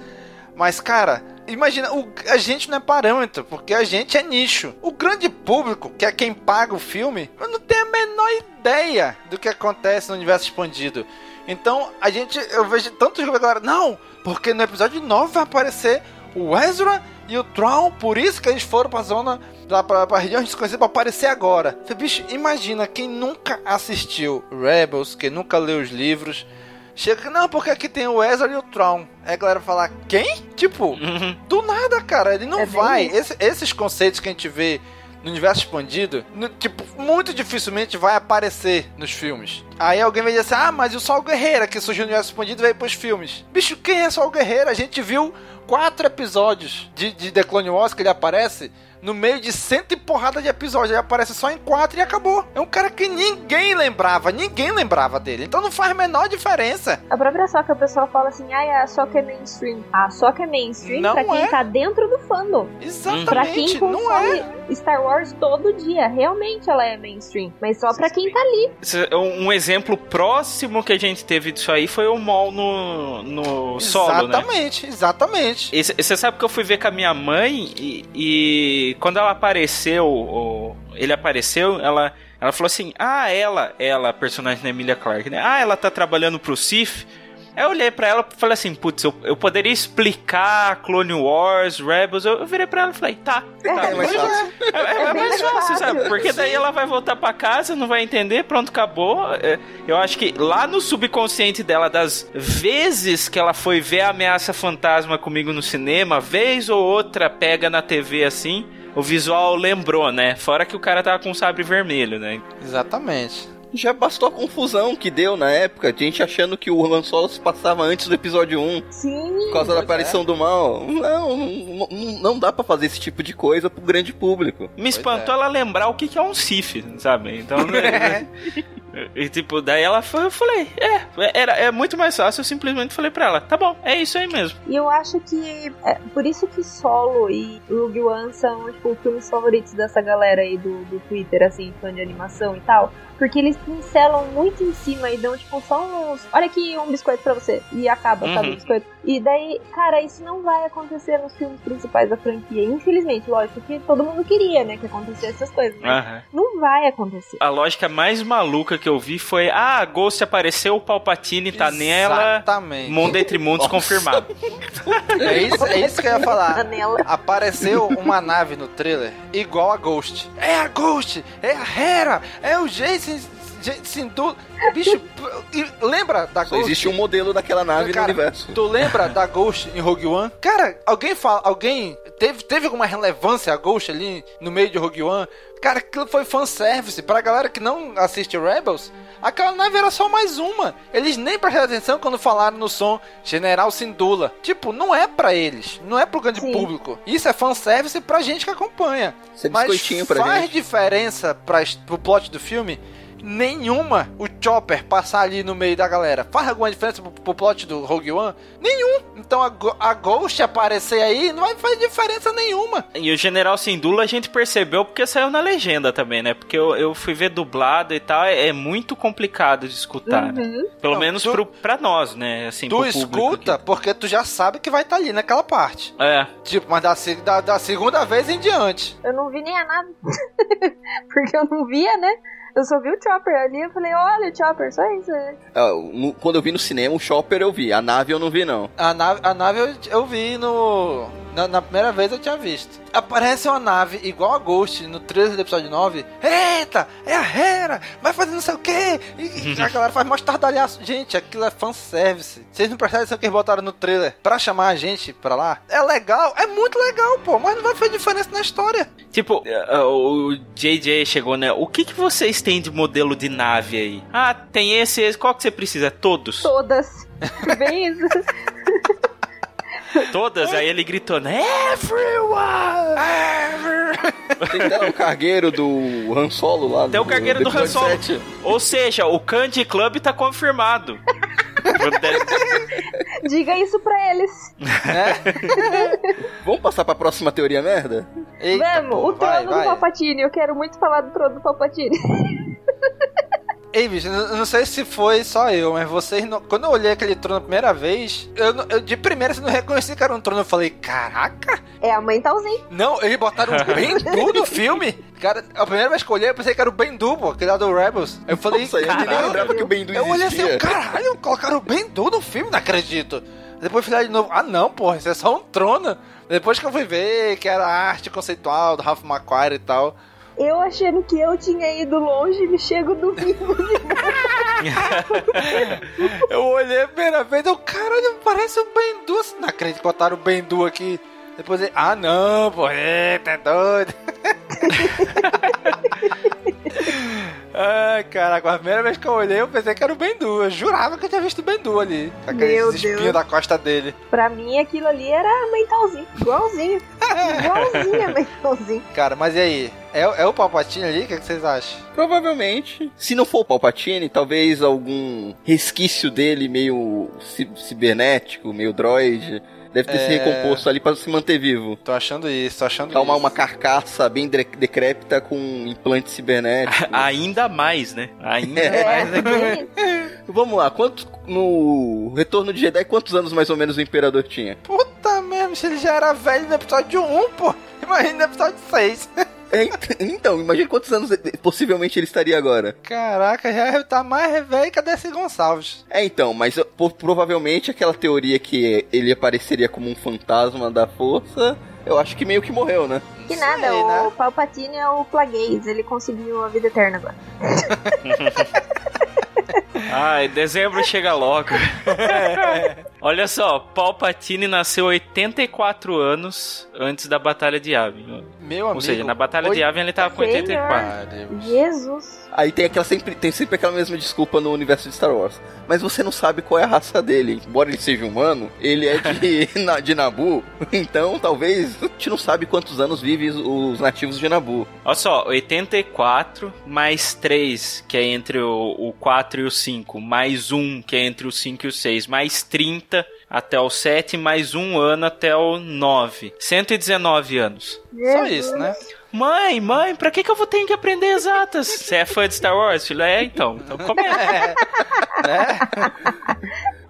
Mas, cara, imagina, o, a gente não é parâmetro, porque a gente é nicho. O grande público, que é quem paga o filme, não tem a menor ideia do que acontece no universo expandido. Então, a gente, eu vejo tantos agora, não, porque no episódio 9 vai aparecer o Ezra e o Tron, por isso que eles foram pra zona, lá pra, pra região desconhecida pra aparecer agora. Bicho, imagina quem nunca assistiu Rebels, quem nunca leu os livros, Chega, não, porque aqui tem o Ezra e o Tron. Aí a galera fala, quem? Tipo, uhum. do nada, cara, ele não é vai. Esse, esses conceitos que a gente vê no universo expandido, no, tipo, muito dificilmente vai aparecer nos filmes. Aí alguém vai dizer assim, ah, mas o Sol Guerreiro que surgiu no universo expandido veio pros filmes. Bicho, quem é Sol Guerreiro? A gente viu quatro episódios de, de The Clone Wars que ele aparece no meio de cento e porrada de episódios. Ele aparece só em quatro e acabou. É um cara que ninguém lembrava, ninguém lembrava dele. Então não faz a menor diferença. A própria Soca, o pessoal fala assim, ah, a Soca é mainstream. A Soca é mainstream não pra quem é. tá dentro do fandom. Exatamente, pra quem consome é. Star Wars todo dia. Realmente ela é mainstream. Mas só pra quem tá ali. Um exemplo próximo que a gente teve disso aí foi o Mol no, no solo, né? Exatamente, né? Exatamente. Você sabe que eu fui ver com a minha mãe e, e quando ela apareceu, ele apareceu, ela Ela falou assim: Ah, ela, ela, personagem da Emilia Clarke, né? Ah, ela tá trabalhando pro Sif. Aí eu olhei pra ela e falei assim, putz, eu, eu poderia explicar Clone Wars, Rebels. Eu, eu virei pra ela e falei, tá. tá É mais fácil. É, é- é É mais fácil, sabe? Porque daí Sim. ela vai voltar pra casa, não vai entender, pronto, acabou. É, Eu acho que lá no subconsciente dela, das vezes que ela foi ver a ameaça fantasma comigo no cinema, vez ou outra pega na TV assim, o visual lembrou, né? Fora que o cara tava com um sabre vermelho, né? Exatamente. Já bastou a confusão que deu na época, de gente achando que o Han Solo se passava antes do episódio 1. Sim. Por causa da Pois aparição do mal. Não, não, não, dá pra fazer esse tipo de coisa pro grande público. Me espantou ela lembrar o que que é um Sif, sabe? Então. E tipo, daí ela foi, eu falei, é, era, é muito mais fácil, eu simplesmente falei pra ela, tá bom, é isso aí mesmo. E eu acho que é por isso que Solo e Rogue One são, tipo, filmes favoritos dessa galera aí do, do Twitter, assim, fã de animação e tal. Porque eles pincelam muito em cima e dão, tipo, só uns. Olha aqui um biscoito pra você. E acaba, sabe, Uhum. o biscoito. E daí, cara, isso não vai acontecer nos filmes principais da franquia. Infelizmente, lógico que todo mundo queria, né, que acontecesse essas coisas. Aham. não vai acontecer. A lógica mais maluca que eu vi foi: ah, a Ghost apareceu, o Palpatine tá nela. Exatamente. Mundo entre mundos confirmado. É isso, é isso que eu ia falar. Janela. Apareceu uma nave no trailer igual a Ghost. É a Ghost! É a Hera! É o Jason. Jason do... Bicho, lembra da Só Ghost? existe um modelo daquela nave Cara, no universo. Tu lembra da Ghost em Rogue One? Cara, alguém fala, alguém teve, teve alguma relevância a Ghost ali no meio de Rogue One? Cara, aquilo foi fanservice. Pra galera que não assiste Rebels, aquela nave era só mais uma. Eles nem prestaram atenção quando falaram no som General Sindula. Tipo, não é pra eles. Não é pro grande Sim. público. Isso é fanservice pra gente que acompanha. Isso é Mas faz gente. diferença pra, pro plot do filme? Nenhuma. O Chopper passar ali no meio da galera. Faz alguma diferença pro, pro plot do Rogue One? Nenhum. Então a, a Ghost aparecer aí não vai fazer diferença nenhuma. E o General Sindula a gente percebeu porque saiu na legenda também, né? Porque eu, eu fui ver dublado e tal, é, é muito complicado de escutar. né? Uhum. Pelo Não, menos tu- pro, pra nós, né? Assim, tu escuta porque tu já sabe que vai estar ali naquela parte. aqui. É. Tipo, mas da, da, da segunda vez em diante. Eu não vi nem a nada. Porque eu não via, né? Eu só vi o Chopper ali. Eu falei, olha o Chopper, só isso. né? Ah, no- quando eu vi no cinema, o Chopper eu vi, a nave eu não vi não. A nave, a nave eu, eu vi no. Na, na primeira vez eu tinha visto. Aparece uma nave igual a Ghost no 13 do episódio 9. Eita, é a Hera! Vai fazer não sei o quê! E, e a galera faz mais tardalhaço. Gente, aquilo é fanservice. Vocês não prestaram atenção que eles botaram no trailer pra chamar a gente pra lá? É legal, é muito legal, pô, mas não vai fazer diferença na história. Tipo, eh, o JJ chegou, né? O que, que vocês têm de modelo de nave aí? Ah, tem esse, esse. Qual que você precisa? Todos? Todas. Bem isso. Todas? Aí ele gritou, né? Tem até o cargueiro do Han Solo lá. Tem o cargueiro do Han episódio Solo. 7. Ou seja, o Candy Club tá confirmado. Diga isso pra eles. Vamos passar pra próxima teoria merda? Eita, Vamos, pô, o trono vai, do vai. Palpatine. Eu quero muito falar do trono do Palpatine. Ei, bicho, eu não sei se foi só eu, mas vocês. Não... Quando eu olhei aquele trono a primeira vez, eu, não- eu de primeira assim, não reconheci que era um trono. Eu falei, caraca! É a mãe Talzinho. Não, eles botaram o Bendu no filme. Cara, a primeira vez que eu olhei, eu pensei que era o Bendu, pô, aquele lá do Rebels. Eu falei, Nossa, eu nem caralho. lembrava que o Bendu Eu olhei assim, existia. eu, caralho, colocaram o Bendu no filme, não acredito. Depois fui lá de novo, ah não, porra, isso é só um trono. Depois que eu fui ver que era a arte conceitual do Ralph McQuarrie e tal. Eu achando que eu tinha ido longe, me chego domingo. Eu olhei a primeira vez, eu, caralho, parece o Bendu. Não acredito que botaram o Bendu aqui. Depois ele, ah não, pô, eita, é doido. Ai, caraca, a primeira vez que eu olhei, eu pensei que era o Bendu. Eu jurava que eu tinha visto o Bendu ali. Com aqueles Meu espinhos Deus. da costa dele. pra mim, aquilo ali era a mãe Talzinho. Igualzinho. Igualzinho a mãe Talzinho. Cara, mas e aí? É, é o Palpatine ali? O que, que vocês acham? Provavelmente. Se não for o Palpatine, talvez algum resquício dele meio ci- cibernético, meio droid. Deve ter É. se recomposto ali pra se manter vivo. Tô achando isso, tô achando uma, isso. uma carcaça bem decrépita com implante cibernético. Ainda mais, né? Ainda É. mais. né? Vamos lá, quantos no Retorno de Jedi, quantos anos mais ou menos o Imperador tinha? Puta mesmo, se ele já era velho no episódio 1, pô. Imagina no episódio 6. É, então, imagina quantos anos possivelmente ele estaria agora. Caraca, já tá mais velho que a Desi Gonçalves. É, então, mas provavelmente aquela teoria que ele apareceria como um fantasma da força, eu acho que meio que morreu, né? Que nada, Sei, o né? Palpatine é o Plagueis, ele conseguiu a vida eterna agora. Ai, dezembro chega logo. Olha só, Palpatine nasceu 84 anos antes da Batalha de Yavin. Meu amigo. Ou seja, na Batalha de Yavin ele tava com 84. Jesus. Aí tem aquela sempre tem sempre aquela mesma desculpa no universo de Star Wars. Mas você não sabe qual é a raça dele. Embora ele seja humano, ele é de, de Nabu. Então, talvez a gente não sabe quantos anos vive os nativos de Nabu. Olha só, 84 mais 3, que é entre o, o 4 e o 5, mais 1, que é entre o 5 e o 6, mais 30 até o 7, mais um ano até o 9. 119 anos. Só isso, né? Mãe, mãe, pra que, que eu vou ter que aprender exatas? Você é fã de Star Wars, filho? É, então. Então começa. É. né?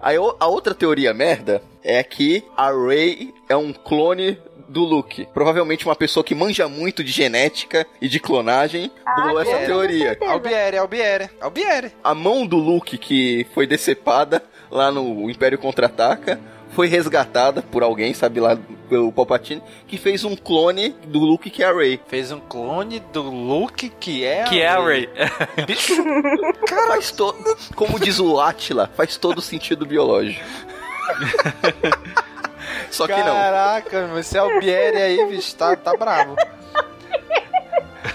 Aí a outra teoria merda é que a Rey é um clone do Luke. Provavelmente uma pessoa que manja muito de genética e de clonagem bolou ah, essa teoria. Albiere, Albiere, Albiere. A mão do Luke que foi decepada lá no Império Contra-Ataca foi resgatada por alguém, sabe lá, pelo Palpatine, que fez um clone do Luke que é a Rey. Fez um clone do Luke que é que a é Rey. Bicho, cara, faz todo, como diz o Atila, faz todo sentido biológico. Só que não. Caraca, esse Albieri aí, bicho, tá, tá bravo.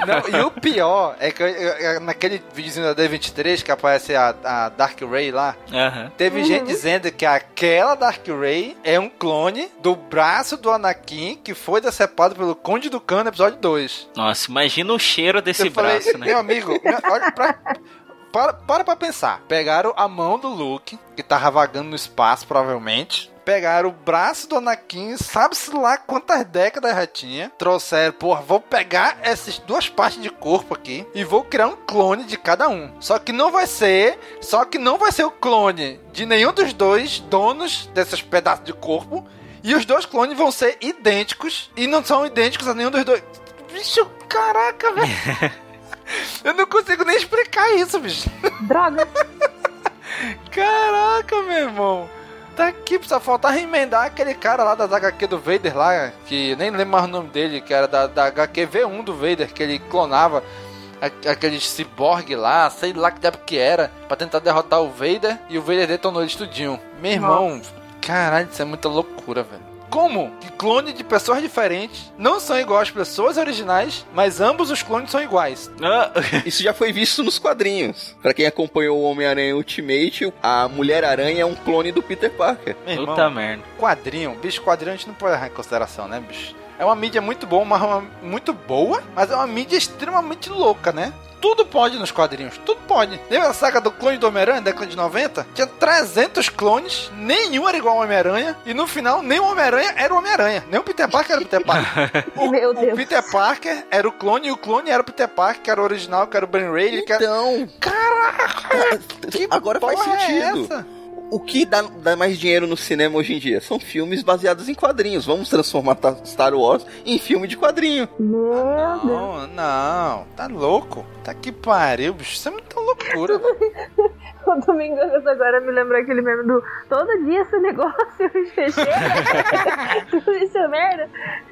Não, e o pior é que naquele videozinho da D23 que aparece a, a Dark Ray lá, uhum. teve uhum. gente dizendo que aquela Dark Ray é um clone do braço do Anakin que foi decepado pelo Conde do Khan no episódio 2. Nossa, imagina o cheiro desse braço, falei, né? Meu amigo, olha pra, para, para pra pensar. Pegaram a mão do Luke, que tava vagando no espaço, provavelmente pegaram o braço do Anakin, sabe-se lá quantas décadas já tinha, trouxeram, porra, vou pegar essas duas partes de corpo aqui e vou criar um clone de cada um. Só que não vai ser, só que não vai ser o clone de nenhum dos dois donos desses pedaços de corpo. E os dois clones vão ser idênticos e não são idênticos a nenhum dos dois. Bicho, caraca, velho. Eu não consigo nem explicar isso, bicho. Droga. Caraca, meu irmão. Tá aqui, só faltava emendar aquele cara lá das HQ do Vader lá, que nem lembro mais o nome dele, que era da, da HQ V1 do Vader, que ele clonava aquele cyborg lá, sei lá que diabo que era, pra tentar derrotar o Vader e o Vader detonou ele tudinho. Meu irmão, Nossa. caralho, isso é muita loucura, velho. Como que clone de pessoas diferentes não são iguais às pessoas originais, mas ambos os clones são iguais? Ah, isso já foi visto nos quadrinhos. Para quem acompanhou o Homem-Aranha Ultimate, a Mulher-Aranha é um clone do Peter Parker. Irmão, Puta merda. Quadrinho, bicho, quadrinho a gente não pode levar em consideração, né, bicho? É uma mídia muito boa, uma, muito boa, mas é uma mídia extremamente louca, né? Tudo pode nos quadrinhos, tudo pode. Lembra a saga do clone do Homem-Aranha, década de 90? Tinha 300 clones, nenhum era igual ao Homem-Aranha, e no final, nem o Homem-Aranha era o Homem-Aranha, nem o Peter Parker era o Peter Parker. o, Meu Deus. o Peter Parker era o clone, e o clone era o Peter Parker, que era o original, que era o Ben Ray. Então... Que era... Caraca! Agora faz é sentido. É o que dá, dá, mais dinheiro no cinema hoje em dia? São filmes baseados em quadrinhos. Vamos transformar Star Wars em filme de quadrinho. Não, não. Tá louco. Tá que pariu, bicho. Isso é muita loucura. o Domingo agora me lembra aquele meme do todo dia esse negócio Tudo isso é merda.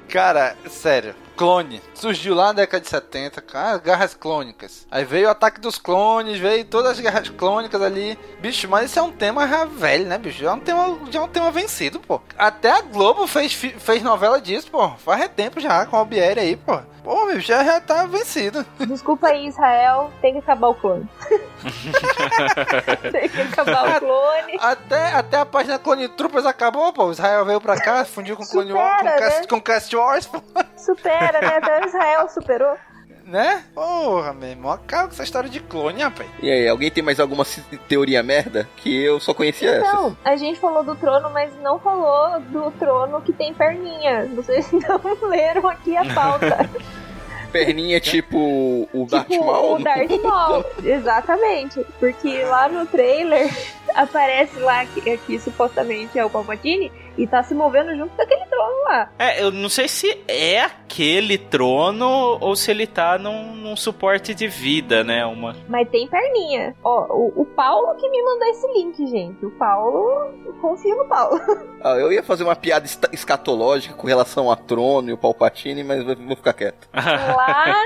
Cara, sério, clone. Surgiu lá na década de 70, cara, guerras clônicas. Aí veio o ataque dos clones, veio todas as guerras clônicas ali. Bicho, mas isso é um tema já velho, né, bicho? Já é um tema, já é um tema vencido, pô. Até a Globo fez, fez novela disso, pô. Faz tempo já com o Albieri aí, pô. Pô, meu, já, já tá vencido. Desculpa aí, Israel. Tem que acabar o clone. tem que acabar o clone. Até, até a página Clone Troopers acabou, pô. Israel veio pra cá, fundiu com o Clone Wars, com, né? Com Cast Wars, pô. Supera, né? Até o Israel superou né? Porra, meu irmão, acaba com essa história de clone, rapaz. E aí, alguém tem mais alguma teoria merda? Que eu só conhecia então, essa. Não, a gente falou do trono, mas não falou do trono que tem perninha. Vocês não leram aqui a pauta. perninha tipo o Darth tipo, Maul? O Darth Maul, exatamente. Porque lá no trailer aparece lá que aqui supostamente é o Palpatine e tá se movendo junto daquele trono lá. É, eu não sei se é aquele trono ou se ele tá num, num suporte de vida, né? Uma... Mas tem perninha. Ó, o, o Paulo que me mandou esse link, gente. O Paulo, confio no Paulo. Ah, eu ia fazer uma piada escatológica com relação a trono e o Palpatine, mas vou ficar quieto. Lá,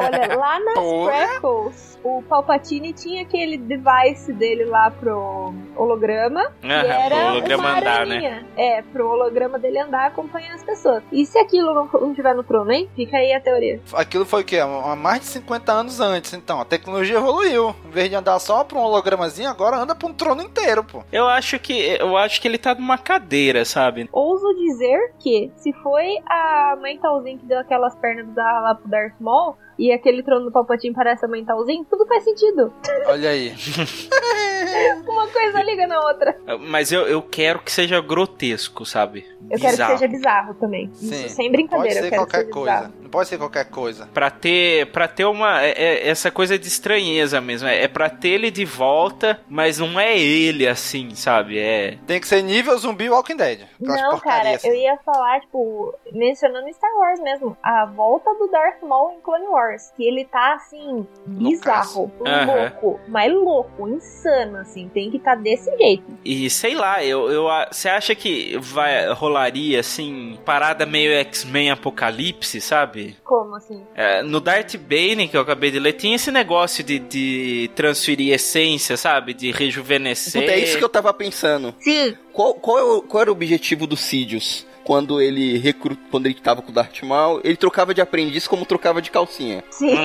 olha, lá nas Freckles, o Palpatine tinha aquele device dele lá pro holograma, que era pro holograma uma andar, né? É, pro holograma dele andar acompanhando as pessoas. E se aquilo não, não tiver no trono, hein? Fica aí a teoria. Aquilo foi o quê? Há mais de 50 anos antes, então. A tecnologia evoluiu. Em vez de andar só pra um hologramazinho, agora anda pra um trono inteiro, pô. Eu acho que eu acho que ele tá numa cadeira, sabe? Ouso dizer que se foi a mãe Talzin que deu aquelas pernas bizarras lá pro Darth Maul e aquele trono do Palpatine parece a mãe Talzin, tudo faz sentido. Olha aí. Uma coisa liga na outra. Mas eu, eu quero que seja grotesco, sabe? Eu quero que seja bizarro também. Sim. Isso, sem brincadeira, Pode eu ser quero qualquer que seja coisa. bizarro. Pode ser qualquer coisa. Pra ter, pra ter uma. é- é- essa coisa de estranheza mesmo. É, é pra ter ele de volta, mas não é ele assim, sabe? É. Tem que ser nível zumbi Walking Dead. Não, cara, assim. eu ia falar, tipo, mencionando Star Wars mesmo, a volta do Darth Maul em Clone Wars, que ele tá, assim, bizarro, louco, mas louco, insano, assim, tem que estar tá desse jeito. E sei lá, eu, eu você acha que vai rolaria assim parada meio X-Men Apocalipse, sabe? Como assim? É, no Darth Bane que eu acabei de ler tinha esse negócio de, de transferir essência, sabe? De rejuvenescer. Puta, é isso que eu tava pensando. Sim. Qual, qual, qual era o objetivo do Sidious? Quando ele recru... quando ele tava com o Darth Maul, ele trocava de aprendiz como trocava de calcinha. Sim.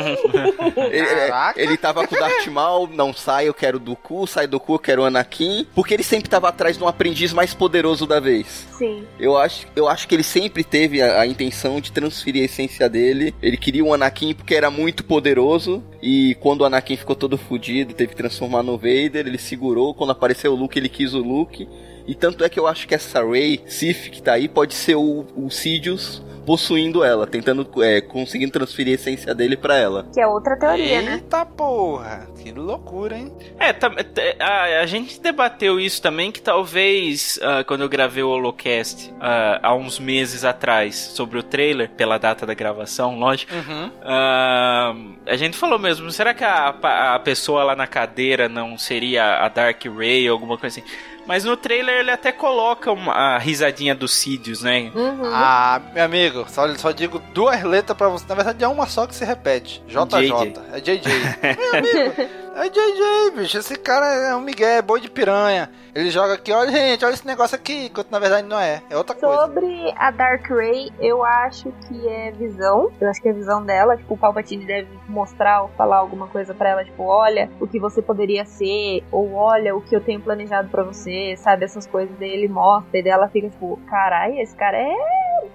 Ele, é, ele tava com o Darth Maul, não sai, eu quero Dooku, sai Dooku, eu quero Anakin, porque ele sempre tava atrás de um aprendiz mais poderoso da vez. Sim. Eu acho, eu acho que ele sempre teve a, a intenção de transferir a essência dele. Ele queria o Anakin porque era muito poderoso. E quando o Anakin ficou todo fudido, teve que transformar no Vader, ele segurou. Quando apareceu o Luke, ele quis o Luke. E tanto é que eu acho que essa Rey, Sif, que tá aí, pode ser o, o Sidious possuindo ela, tentando, é, conseguindo transferir a essência dele pra ela. Que é outra teoria, né? Eita porra, que loucura, hein? É, tam- t- a, a gente debateu isso também, que talvez ah, quando eu gravei o Holocast ah, há uns meses atrás sobre o trailer, pela data da gravação, lógico, Uhum. ah, a gente falou mesmo, será que a, a pessoa lá na cadeira não seria a Dark Ray ou alguma coisa assim? Mas no trailer ele até coloca uma, a risadinha dos Sidious, né? Uhum. Ah, meu amigo, só, só digo duas letras pra você. Na verdade é uma só que se repete. JJ. É JJ. meu amigo, é JJ, bicho. Esse cara é um migué, é boi de piranha. Ele joga aqui, olha gente, olha esse negócio aqui, enquanto na verdade não é. É outra coisa. Sobre a Dark Ray, eu acho que é visão. Eu acho que é visão dela. Tipo, o Palpatine deve mostrar ou falar alguma coisa pra ela, tipo, olha o que você poderia ser, ou olha o que eu tenho planejado pra você, sabe? Essas coisas dele mostra, e dela fica tipo, carai, esse cara é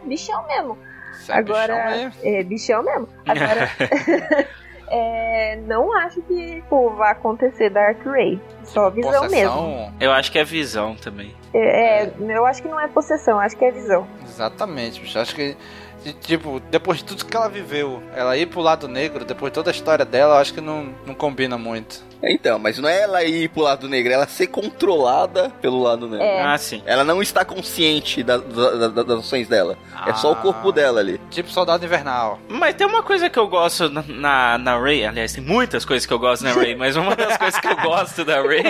bichão mesmo. Isso é Agora, bichão mesmo. é bichão mesmo. Agora, é, não acho que tipo, vai acontecer Dark Ray. Só visão mesmo. Eu acho que é visão também. É, é, eu acho que não é possessão, acho que é visão. Exatamente, bicho. Acho que, de- tipo, depois de tudo que ela viveu, ela ir pro lado negro, depois de toda a história dela, eu acho que não, não combina muito. Então, mas não é ela ir pro lado negro, é ela ser controlada pelo lado negro. É. Ah, sim. Ela não está consciente da- da- da- das ações dela. É só o corpo dela ali. Tipo Soldado Invernal. Mas tem uma coisa que eu gosto na, na, na Ray, aliás, tem muitas coisas que eu gosto na Ray, mas uma das coisas que eu gosto da Ray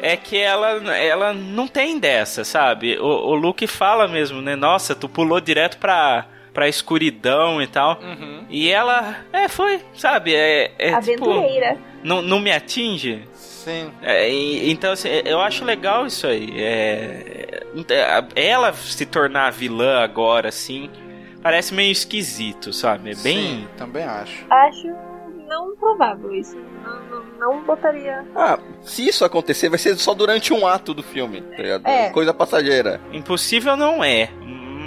é que ela, ela não tem dessa, sabe? O, o Luke fala mesmo, né? Nossa, tu pulou direto pra, pra escuridão e tal. E ela, é, foi, sabe? É, é tipo, Aventureira. não, não me atinge. Sim. É, e- então, assim, eu acho legal isso aí. É, é, ela se tornar vilã agora, assim, parece meio esquisito, sabe? É bem. Sim, também acho. Acho não provável isso. Não, não, não botaria. Ah, se isso acontecer, vai ser só durante um ato do filme, tá ligado? É. Coisa passageira. Impossível não é.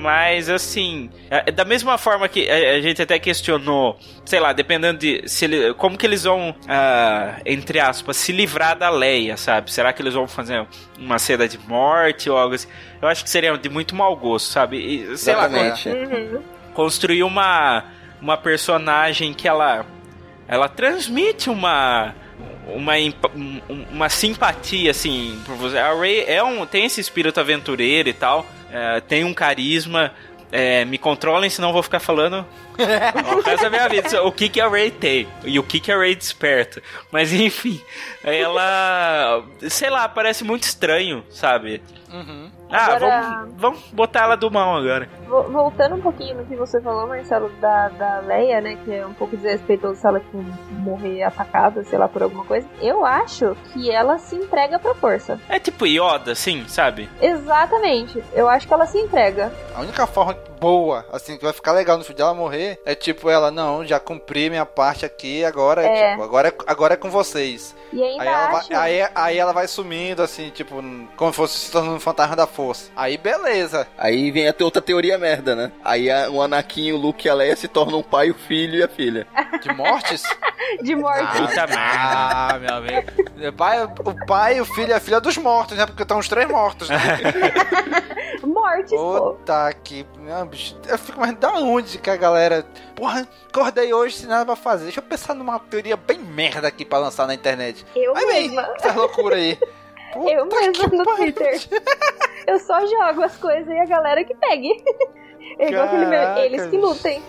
Mas assim, é- da mesma forma que a, gente até questionou, sei lá, dependendo de se ele, como que eles vão, ah, entre aspas, se livrar da Leia, sabe? Será que eles vão fazer uma cena de morte ou algo assim? Eu acho que seria de muito mau gosto, sabe? E, sei lá, Exatamente. Uhum. construir uma uma personagem que ela ela transmite uma uma, um- uma simpatia assim por você. A Ray é um tem esse espírito aventureiro e tal, é, tem um carisma. É, me controlem, senão vou ficar falando o minha vida. O que, que a Ray tem e o que, que a Ray desperta. Mas enfim, ela. Sei lá, parece muito estranho, sabe? Uhum. Ah, Agora- vamos, vamos botar ela do mal agora. Vo- Voltando um pouquinho no que você falou, Marcelo, da, da Leia, né? Que é um pouco desrespeitoso se ela tipo, morrer atacada, sei lá, por alguma coisa. Eu acho que ela se entrega pra força. É tipo Yoda, assim, sabe? Exatamente. Eu acho que ela se entrega. A única forma boa, assim, que vai ficar legal no filme dela morrer, é tipo ela, não, já cumpri minha parte aqui, agora é, É. tipo, agora é, agora é com vocês. E ainda Aí ela, vai, aí, aí ela vai sumindo, assim, tipo, como se fosse se tornando um fantasma da força. Aí beleza. Aí vem a outra teoria merda, né? Aí a- o Anakin, o Luke e a Leia se tornam o pai, o filho e a filha. De mortes? De morte. Puta merda. Ah, meu amigo. O pai, o pai, o filho e a filha dos mortos, né? Porque estão os três mortos. Né? Mortes, pô. Puta que. Bicho, eu fico mais da onde que a galera. Porra, acordei hoje sem nada pra fazer. Deixa eu pensar numa teoria bem merda aqui pra lançar na internet. Eu bem, mesma. essa loucura aí. Eu mesma no Twitter. Eu só jogo as coisas e a galera que pegue. É igual aquele Caraca, eles que lutem.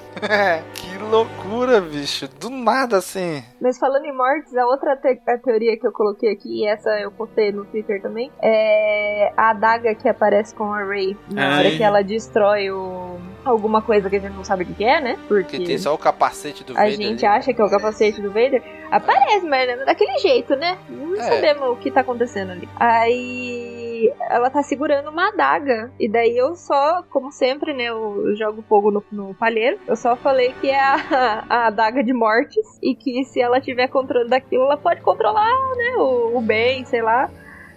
que loucura, bicho. Do nada assim. Mas falando em mortes, a outra te- a teoria que eu coloquei aqui, e essa eu postei no Twitter também, é a adaga que aparece com a Ray na Ai. hora que ela destrói o... alguma coisa que a gente não sabe o que é, né? Porque Que tem só o capacete do a Vader gente ali. acha que é o capacete do Vader. Aparece, mas é daquele jeito, né? Não É. sabemos o que tá acontecendo ali. Aí ela tá segurando uma adaga. E daí eu só, como sempre, né? Eu jogo fogo no, no palheiro. Eu só falei que é a, a adaga de mortes. E que se ela tiver controle daquilo, ela pode controlar, né? O, o Ben, sei lá.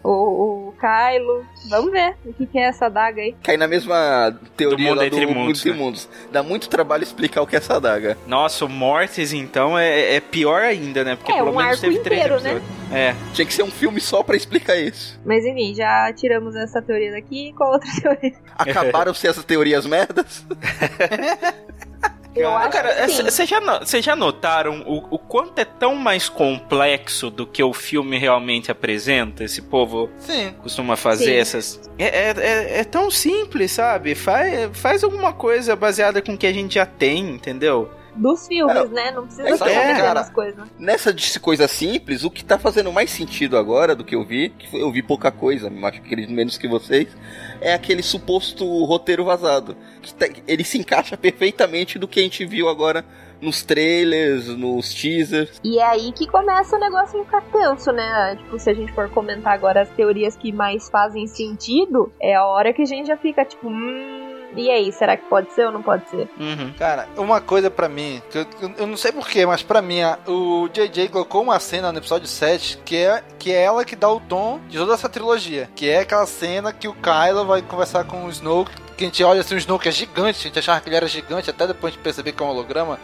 O, o Kylo. Vamos ver o que, que é essa adaga aí. Cai na mesma teoria Do mundo lá entre do mundos, Mundo entre né? Mundos. Dá muito trabalho explicar o que é essa adaga. Nossa, o Mortis, então, é, é pior ainda, né? Porque É, pelo um menos arco teve três inteiro, né? episódios. É. Tinha que ser um filme só pra explicar isso. Mas enfim, já tiramos essa teoria daqui. Qual outra teoria? Acabaram-se essas teorias merdas? Eu acho cara, vocês já, notaram o, o quanto é tão mais complexo do que o filme realmente apresenta? Esse povo Sim. costuma fazer Sim. essas. É, é, é, é tão simples, sabe? Faz, faz alguma coisa baseada com o que a gente já tem, entendeu? Dos filmes, É, né? Não precisa é, ficar é, metendo cara. as coisas. Nessa de coisa simples, o que tá fazendo mais sentido agora do que eu vi, que eu vi pouca coisa, acho que menos que vocês, é aquele suposto roteiro vazado. Que tá- ele se encaixa perfeitamente do que a gente viu agora nos trailers, nos teasers. E é aí que começa o negócio ficar tenso, né? Tipo, se a gente for comentar agora as teorias que mais fazem sentido, é a hora que a gente já fica tipo, hum, e aí, será que pode ser ou não pode ser? Uhum. Cara, uma coisa pra mim, que eu, eu- não sei porquê, mas pra mim, a- o JJ colocou uma cena no episódio 7 que é, que é ela que dá o tom de toda essa trilogia. Que é aquela cena que o Kylo vai conversar com o Snoke. Que a gente olha assim, o Snoke é gigante, a gente achava que ele era gigante, até depois de perceber que é um holograma.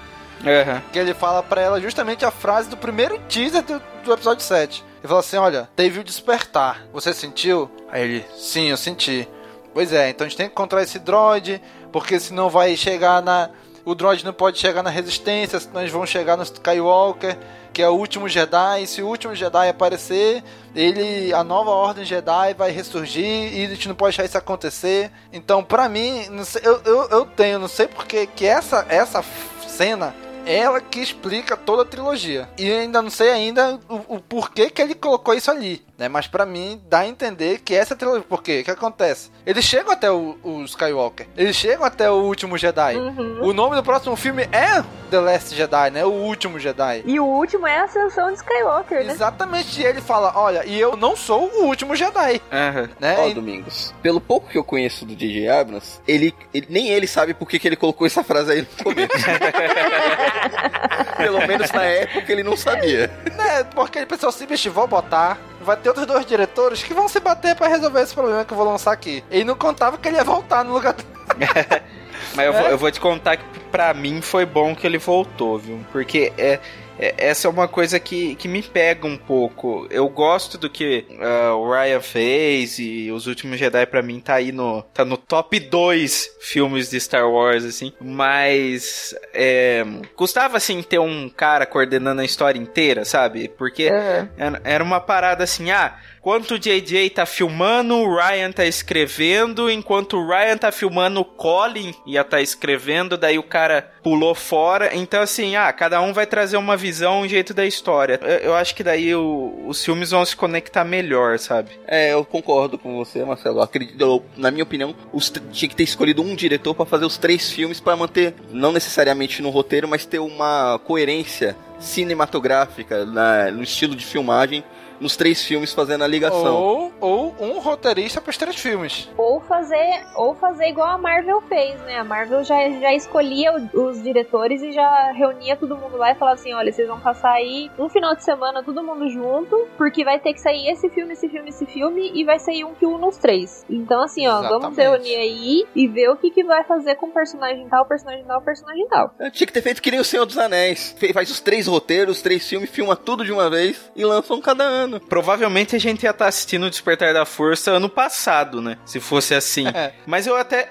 Aham. Que ele fala pra ela justamente a frase do primeiro teaser do, do episódio 7. Ele fala assim: Olha, teve o despertar. Você sentiu? Aí ele: Sim, eu senti. Pois é, então a gente tem que encontrar esse droid, porque senão vai chegar na. O droid não pode chegar na resistência, senão eles vão chegar no Skywalker, que é o último Jedi. E se o último Jedi aparecer, ele. a nova ordem Jedi vai ressurgir e a gente não pode deixar isso acontecer. Então, pra mim, sei- eu, eu, eu tenho, não sei porque que essa, essa cena ela que explica toda a trilogia. E ainda não sei ainda o, o porquê que ele colocou isso ali, né? Mas pra mim dá a entender que essa trilogia, por quê? O que acontece? Eles chegam até o, o Skywalker. Eles chegam até o último Jedi. Uhum. O nome do próximo filme é The Last Jedi, né? O último Jedi. E o último é a ascensão de Skywalker, né? Exatamente, e ele fala: "Olha, e eu não sou o último Jedi", Aham. né? Ó, E- Domingos, pelo pouco que eu conheço do DJ Abrams, ele, ele- nem ele sabe por que, que ele colocou essa frase aí no começo. pelo menos na época ele não sabia. né? Porque ele pensou assim, bicho, vou botar. Vai ter outros dois diretores que vão se bater pra resolver esse problema que eu vou lançar aqui. Ele não contava que ele ia voltar no lugar. Mas eu, vou, É? eu vou te contar que pra mim foi bom que ele voltou, viu? Porque é, essa é uma coisa que, que me pega um pouco. Eu gosto do que uh, o Ryan fez e Os Últimos Jedi para mim tá aí no tá no top 2 filmes de Star Wars assim, mas é, gostava assim ter um cara coordenando a história inteira, sabe? Porque uhum. era uma parada assim, ah, Enquanto o JJ tá filmando, o Ryan tá escrevendo. Enquanto o Ryan tá filmando, o Colin ia tá escrevendo. Daí o cara pulou fora. Então, assim, ah, cada um vai trazer uma visão, um jeito da história. Eu, eu acho que daí o, os filmes vão se conectar melhor, sabe? É, eu concordo com você, Marcelo. Acredito, eu, na minha opinião, os, tinha que ter escolhido um diretor para fazer os três filmes para manter, não necessariamente no roteiro, mas ter uma coerência cinematográfica na, no estilo de filmagem nos três filmes fazendo a ligação. Ou, ou um roteirista para os três filmes. Ou fazer, ou fazer igual a Marvel fez, né? A Marvel já, já escolhia os diretores e já reunia todo mundo lá e falava assim: olha, vocês vão passar aí um final de semana todo mundo junto, porque vai ter que sair esse filme, esse filme, esse filme, e vai sair um que une os três. Então, assim, ó, Exatamente. vamos reunir aí e ver o que, que vai fazer com o personagem tal, personagem tal, personagem tal. Eu tinha que ter feito que nem o Senhor dos Anéis. Faz os três roteiros, os três filmes, filma tudo de uma vez e lança um cada ano ano. Provavelmente a gente ia estar tá assistindo o Despertar da Força ano passado, né? Se fosse assim. É. Mas eu até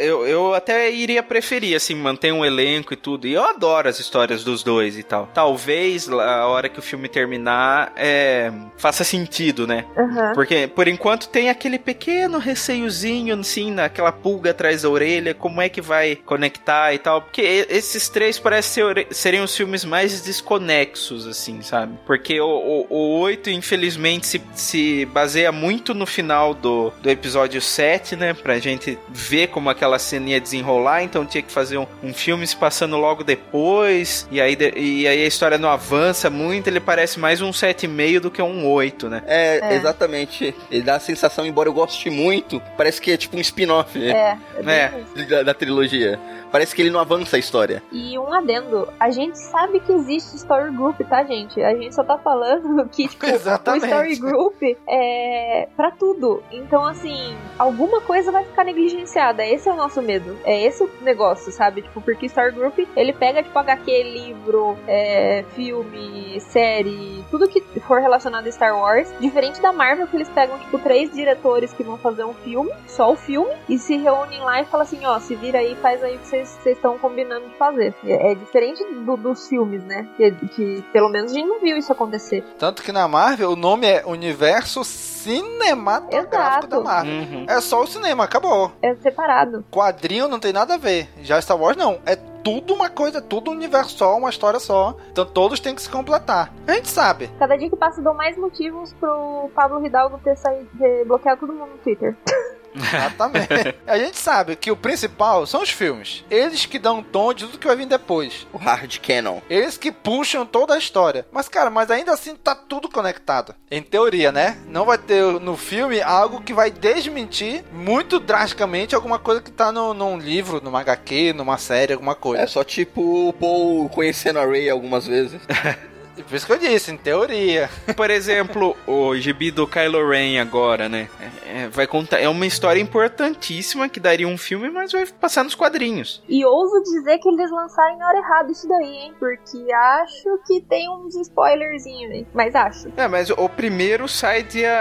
eu, eu até iria preferir, assim, manter um elenco e tudo. E eu adoro as histórias dos dois e tal. Talvez a hora que o filme terminar é, faça sentido, né? Uhum. Porque por enquanto tem aquele pequeno receiozinho, assim, naquela pulga atrás da orelha. Como é que vai conectar e tal? Porque esses três parecem ser, seriam os filmes mais desconexos, assim, sabe? Porque o, o, o 8 infelizmente, se, se baseia muito no final do, do episódio 7, né? Pra gente ver como aquela cena ia desenrolar. Então tinha que fazer um, um filme se passando logo depois. E aí, e aí a história não avança muito. Ele parece mais um 7,5 do que um 8, né? É, é, exatamente. Ele dá a sensação, embora eu goste muito, parece que é tipo um spin-off. É, é, é da, da trilogia. Parece que ele não avança a história. E um adendo, a gente sabe que existe Story Group, tá, gente? A gente só tá falando que, tipo, o Story Group é pra tudo. Então, assim, alguma coisa vai ficar negligenciada. Esse é o nosso medo. É esse o negócio, sabe? Tipo, porque Story Group, ele pega, tipo, HQ, livro, é, filme, série, tudo que for relacionado a Star Wars. Diferente da Marvel, que eles pegam, tipo, três diretores que vão fazer um filme, só o filme, e se reúnem lá e falam assim, ó, se vira aí, faz aí o que vocês estão combinando de fazer. É, é diferente do, dos filmes, né? Que, que, pelo menos a gente não viu isso acontecer. Tanto que na Marvel o nome é Universo Cinematográfico Exato. da Marvel. Uhum. É só o cinema, acabou. É separado. Quadrinho não tem nada a ver. Já Star Wars não. É tudo uma coisa, tudo um universo só, uma história só. Então todos têm que se completar. A gente sabe. Cada dia que passa dão mais motivos pro Pablo Hidalgo ter, saído, ter bloqueado todo mundo no Twitter. Exatamente. a gente sabe que o principal são os filmes. Eles que dão um tom de tudo que vai vir depois. O hard canon. Eles que puxam toda a história. Mas, cara, mas ainda assim tá tudo conectado. Em teoria, né? Não vai ter no filme algo que vai desmentir muito drasticamente alguma coisa que tá no, num livro, numa HQ, numa série, alguma coisa. É só tipo o Paul conhecendo a Ray algumas vezes. Por isso que eu disse, em teoria. Por exemplo, o gibi do Kylo Ren agora, né? É, é, vai contar. É uma história importantíssima que daria um filme, mas vai passar nos quadrinhos. E ouso dizer que eles lançaram na hora errada isso daí, hein? Porque acho que tem uns spoilerzinhos aí. Mas acho. É, mas o primeiro sai dia.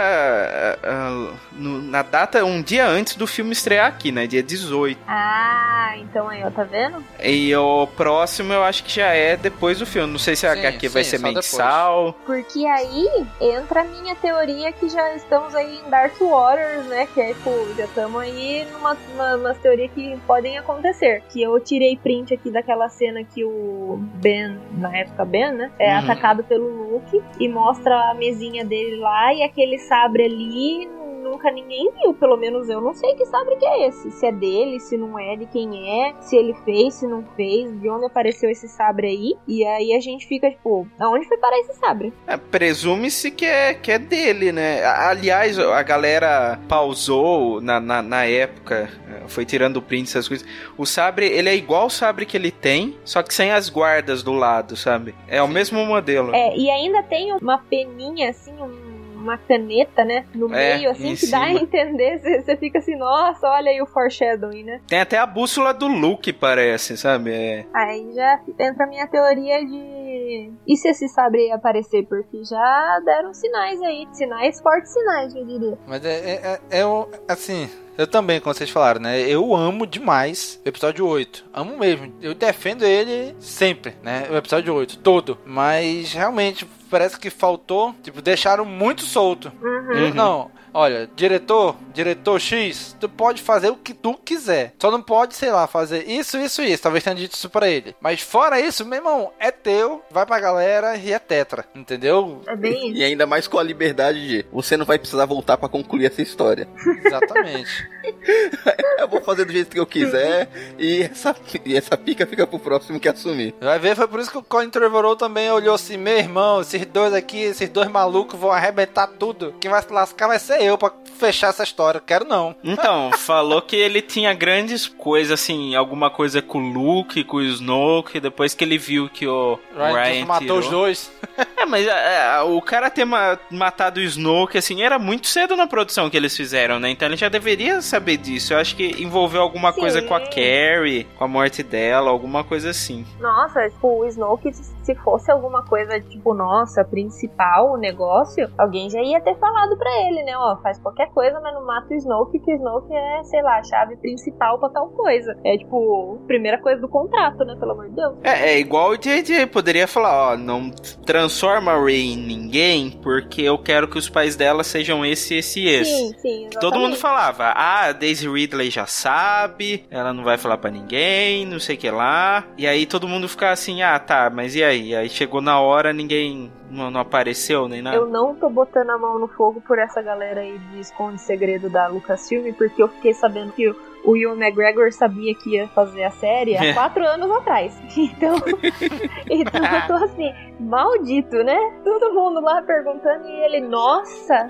Uh, uh, no, na data, um dia antes do filme estrear aqui, né? Dia 18. Ah, então aí, ó, tá vendo? E o próximo eu acho que já é depois do filme. Não sei se a sim, HQ sim, vai ser mensal. Depois. Porque aí entra a minha teoria que já estamos aí em Dark Waters, né? Que é, tipo, já estamos aí numa, uma, umas teorias que podem acontecer. Que eu tirei print aqui daquela cena que o Ben, na época Ben, né? É uhum. atacado pelo Luke e mostra a mesinha dele lá e aquele sabre ali nunca ninguém viu, pelo menos eu não sei que sabre que é esse. Se é dele, se não é, de quem é, se ele fez, se não fez, de onde apareceu esse sabre aí. E aí a gente fica, tipo, aonde foi parar esse sabre? É, presume-se que é, que é dele, né? Aliás, a galera pausou na, na, na época, foi tirando o print, essas coisas. O sabre, ele é igual o sabre que ele tem, só que sem as guardas do lado, sabe? É o mesmo modelo. É, e ainda tem uma peninha, assim, um uma caneta, né? No é, meio, assim, que cima. dá a entender. Você fica assim, nossa, olha aí o foreshadowing, né? Tem até a bússola do Luke, parece, sabe? É. Aí já entra a minha teoria de. E se esse sabre aparecer? Porque já deram sinais aí. Sinais, fortes sinais, eu diria. Mas é, é, é, é o- assim. Eu também, como vocês falaram, né? Eu amo demais o episódio 8. Amo mesmo. Eu defendo ele sempre, né? O episódio 8, todo. Mas realmente parece que faltou. Tipo, deixaram muito solto. Uhum. Não, olha, diretor, diretor X, tu pode fazer o que tu quiser. Só não pode, sei lá, fazer isso, isso e isso. Talvez tenha dito isso pra ele. Mas fora isso, meu irmão, é teu, vai pra galera e é tetra. Entendeu? É bem E ainda mais com a liberdade de você não vai precisar voltar pra concluir essa história. Exatamente. eu vou fazer do jeito que eu quiser e essa, e essa pica fica pro próximo que assumir. Vai ver, foi por isso que o Colin Trevorrow também olhou assim, meu irmão, esses dois aqui, esses dois malucos vão arrebentar tudo. Quem vai se lascar vai ser eu pra fechar essa história. Quero não. Então, falou que ele tinha grandes coisas, assim, alguma coisa com o Luke, com o Snoke, depois que ele viu que o Ryan, Ryan, matou tirou. os dois. É, mas é, o cara ter ma- matado o Snoke, assim, era muito cedo na produção que eles fizeram, né? Então ele já deveria saber disso. Eu acho que envolveu alguma Sim. coisa com a Carrie, com a morte dela, alguma coisa assim. Nossa, tipo, o Snoke, se fosse alguma coisa, tipo, nossa, principal, o negócio, alguém já ia ter falado pra ele, né? Ó, faz qualquer coisa, mas não mata o Snoke, que o Snoke é, sei lá, a chave principal pra tal coisa. É, tipo, primeira coisa do contrato, né? Pelo amor de Deus. É, é igual o JJ poderia falar, ó, não transforma a Rey em ninguém, porque eu quero que os pais dela sejam esse, esse e esse. Sim, sim, Que todo mundo falava, ah, a Daisy Ridley já sabe, ela não vai falar pra ninguém, não sei o que lá. E aí todo mundo ficava assim, ah, tá, mas e aí? Aí chegou na hora, ninguém não, não apareceu nem nada. Eu não tô botando a mão no fogo por essa galera aí de Esconde Segredo da Lucasfilm, porque eu fiquei sabendo que o o Ewan McGregor sabia que ia fazer a série há quatro anos atrás. Então, então eu tô assim, maldito, né? Todo mundo lá perguntando e ele, nossa,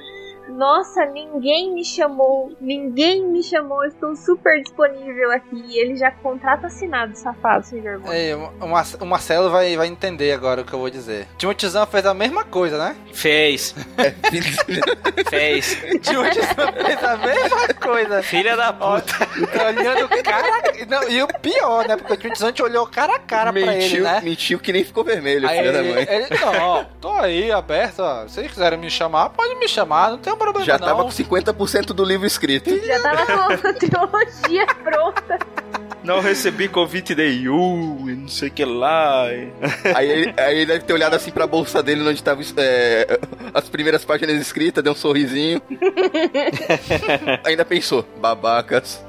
nossa, ninguém me chamou, ninguém me chamou, estou super disponível aqui. E ele já contrata assinado, safado, sem vergonha. É, o Mar- o Marcelo vai, vai entender agora o que eu vou dizer. Timothy Zahn fez a mesma coisa, né? Fez. Fez. Timothy Zahn fez a mesma coisa. Filha da puta. Olhando cara. Não, e o pior, né? Porque o Timothy Zahn olhou cara a cara pra ele, mentiu, né? mentiu que nem ficou vermelho, Aí filha da ele, mãe. ele, não, tô aí aberto, ó. Se vocês quiserem me chamar, pode me chamar, não tem problema Já não. tava com 50% do livro escrito. Já tava com a trilogia pronta. Não recebi convite de You e não sei o que lá. Aí ele, aí ele deve ter olhado assim pra bolsa dele, onde tava é, as primeiras páginas escritas, deu um sorrisinho. Ainda pensou, babacas.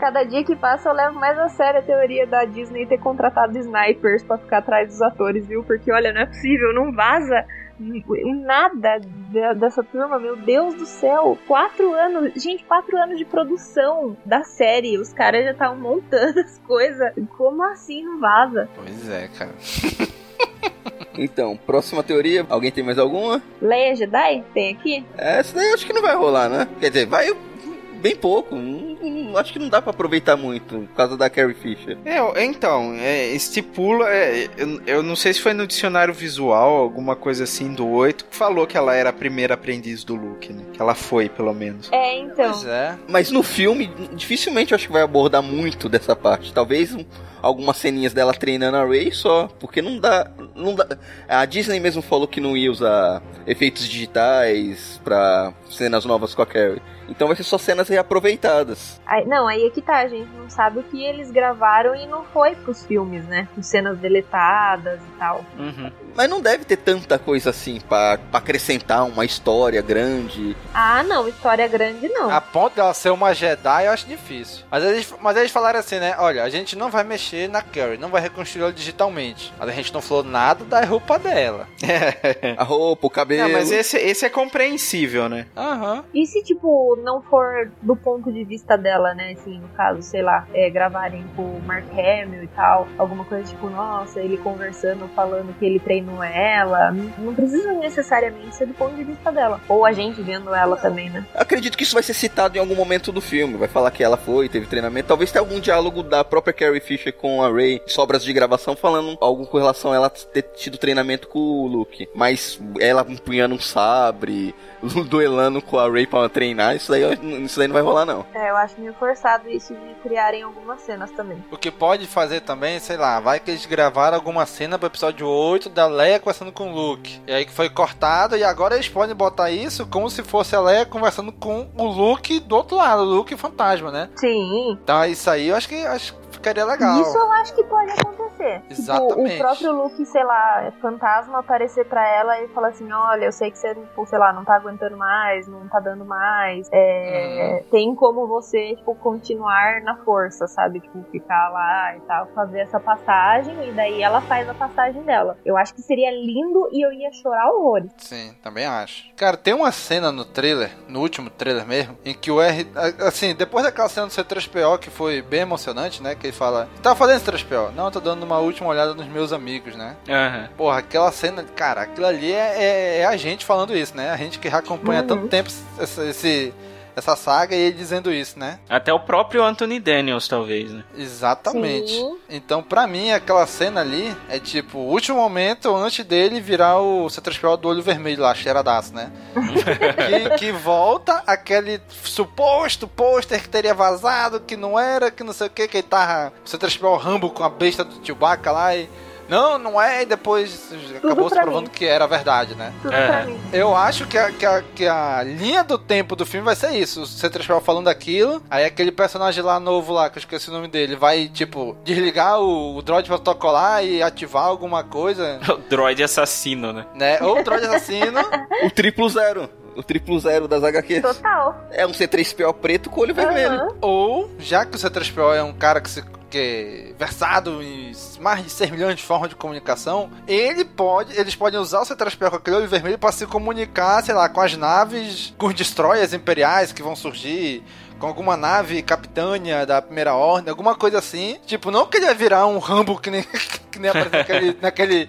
Cada dia que passa eu levo mais a sério a teoria da Disney ter contratado snipers pra ficar atrás dos atores, viu? Porque olha, não é possível, não vaza nada de- dessa turma, meu Deus do céu. Quatro anos, gente, quatro anos de produção da série. Os caras já estavam montando as coisas. Como assim não vaza? Pois é, cara. Então, próxima teoria, alguém tem mais alguma? Leia Jedi? Tem aqui? Essa daí eu acho que não vai rolar, né? Quer dizer, vai bem pouco. Não- acho que não dá pra aproveitar muito por causa da Carrie Fisher. É, então, é, estipula. é, eu, eu não sei se foi no dicionário visual, alguma coisa assim do 8, que falou que ela era a primeira aprendiz do Luke, né? Que ela foi, pelo menos. É, então. Pois é. Mas no filme, dificilmente eu acho que vai abordar muito dessa parte. Talvez um- algumas ceninhas dela treinando a Rey só, porque não dá, não dá. A Disney mesmo falou que não ia usar efeitos digitais pra cenas novas com a Carrie. Então vai ser só cenas reaproveitadas. Aí- não, aí é que tá, a gente não sabe o que eles gravaram e não foi pros filmes, né? Com cenas deletadas e tal. Uhum. Mas não deve ter tanta coisa assim pra, pra acrescentar uma história grande. Ah, não, história grande não. A ponto dela ser uma Jedi, eu acho difícil. Mas eles, mas eles falaram assim, né? Olha, a gente não vai mexer na Carrie, não vai reconstruir ela digitalmente. Mas a gente não falou nada da roupa dela. A roupa, o cabelo. Não, mas esse, esse é compreensível, né? Aham. E se, tipo, não for do ponto de vista dela, né? Assim, no caso, sei lá, é, gravarem com o Mark Hamill e tal, alguma coisa tipo, nossa, ele conversando, falando que ele treinou ela. Não, não precisa necessariamente ser do ponto de vista dela. Ou a gente vendo ela também, né? Acredito que isso vai ser citado em algum momento do filme. Vai falar que ela foi, teve treinamento. Talvez tenha algum diálogo da própria Carrie Fisher com a Ray, sobras de gravação, falando algo com relação a ela ter tido treinamento com o Luke. Mas ela empunhando um sabre, duelando com a Ray pra treinar, isso daí, isso daí não vai rolar, não. É, eu acho meio forçado isso de criarem algumas cenas também. O que pode fazer também, sei lá, vai que eles gravaram alguma cena pro episódio 8 da Leia conversando com o Luke. E aí que foi cortado, e agora eles podem botar isso como se fosse a Leia conversando com o Luke do outro lado, o Luke fantasma, né? Sim. Então isso aí eu acho que acho que ficaria legal. Isso eu acho que pode acontecer. Exatamente. Tipo, o próprio Luke, sei lá, fantasma aparecer pra ela e falar assim: olha, eu sei que você, tipo, sei lá, não tá aguentando mais, não tá dando mais. É, Uhum. Tem como você, tipo, continuar na força, sabe? Tipo, ficar lá e tal, fazer essa passagem e daí ela faz a passagem dela. Eu acho que seria lindo e eu ia chorar horrores. Sim, também acho. Cara, tem uma cena no trailer, no último trailer mesmo, em que o R. Assim, depois daquela cena do C3PO que foi bem emocionante, né? Que ele fala: Tá fazendo C3PO? Não, eu tô dando uma última olhada nos meus amigos, né? Aham. Porra, aquela cena, cara, aquilo ali é, é- é a gente falando isso, né? A gente que já acompanha há Uhum. tanto tempo essa, esse, essa saga e ele dizendo isso, né? Até o próprio Anthony Daniels, talvez, né? Exatamente. Sim. Então, pra mim, aquela cena ali é tipo o último momento antes dele virar o C3PO do olho vermelho lá, cheiradaço, né? que, que volta aquele suposto pôster que teria vazado, que não era, que não sei o que, que ele tava o C3PO Rambo com a besta do Chewbacca lá e. Não, não é, e depois acabou se provando mim. que era verdade, né? Tudo pra mim. Eu acho que a, que, a, que a linha do tempo do filme vai ser isso. O C3PO falando aquilo, aí aquele personagem lá novo lá, que eu esqueci o nome dele, vai, tipo, desligar o, o droid protocolar e ativar alguma coisa, O droid assassino, né? né? Ou o droid assassino. O triplo zero. O triplo zero das HQs. Total. É um C3PO preto com olho vermelho. Ou, já que o C3PO é um cara que se que versado em mais de 6 milhões de formas de comunicação, ele pode, eles podem usar o C3PO com aquele olho vermelho para se comunicar, sei lá, com as naves, com os destroyers imperiais que vão surgir, com alguma nave capitânia da primeira ordem, alguma coisa assim. Tipo, não que ele vai virar um Rambo que nem, que nem apareceu naquele, naquele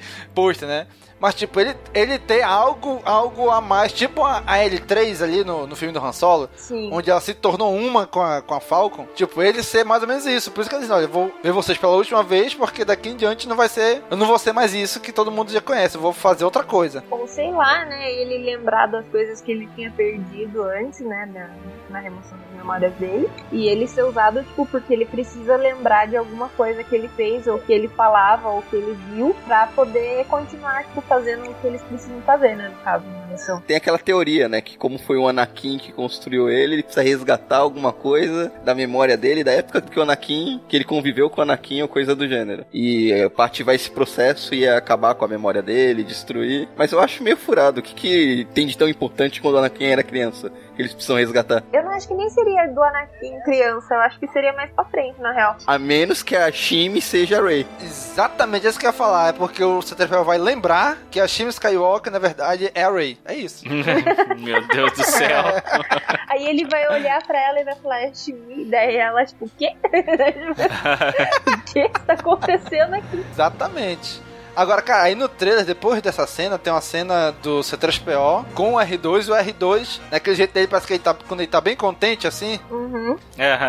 né? Mas, tipo, ele, ele tem algo, algo a mais, tipo a, a L3 ali no, no filme do Han Solo, Sim. onde ela se tornou uma com a, com a Falcon. Tipo, ele ser mais ou menos isso. Por isso que ele diz: olha, eu vou ver vocês pela última vez, porque daqui em diante não vai ser. Eu não vou ser mais isso que todo mundo já conhece, eu vou fazer outra coisa. Ou sei lá, né? Ele lembrar das coisas que ele tinha perdido antes, né? Na, na remoção das memórias dele. E ele ser usado, tipo, porque ele precisa lembrar de alguma coisa que ele fez, ou que ele falava, ou que ele viu, pra poder continuar, tipo, fazendo o que eles precisam fazer, né? No caso, na missão. Tem aquela teoria, né? Que como foi o Anakin que construiu ele, ele precisa resgatar alguma coisa da memória dele, da época que o Anakin, que ele conviveu com o Anakin ou coisa do gênero. E é, ativar esse processo e acabar com a memória dele, destruir. Mas eu acho meio furado. O que, que tem de tão importante quando o Anakin era criança? Que eles precisam resgatar. Eu não acho que nem seria do Anakin criança, eu acho que seria mais pra frente, na real. A menos que a Shimi seja a Rey. Exatamente isso que eu ia falar. É porque o C3PO vai lembrar que a Shim Skywalker, na verdade, é a Rey. É isso. Meu Deus do céu. Aí ele vai olhar pra ela e vai falar, é Shimi. Daí ela, tipo, o quê? o que tá acontecendo aqui? Exatamente. Agora, cara, aí no trailer, depois dessa cena, tem uma cena do C3PO com o R2 e o R2, naquele jeito dele, parece que ele tá, quando ele tá bem contente, assim. Uhum.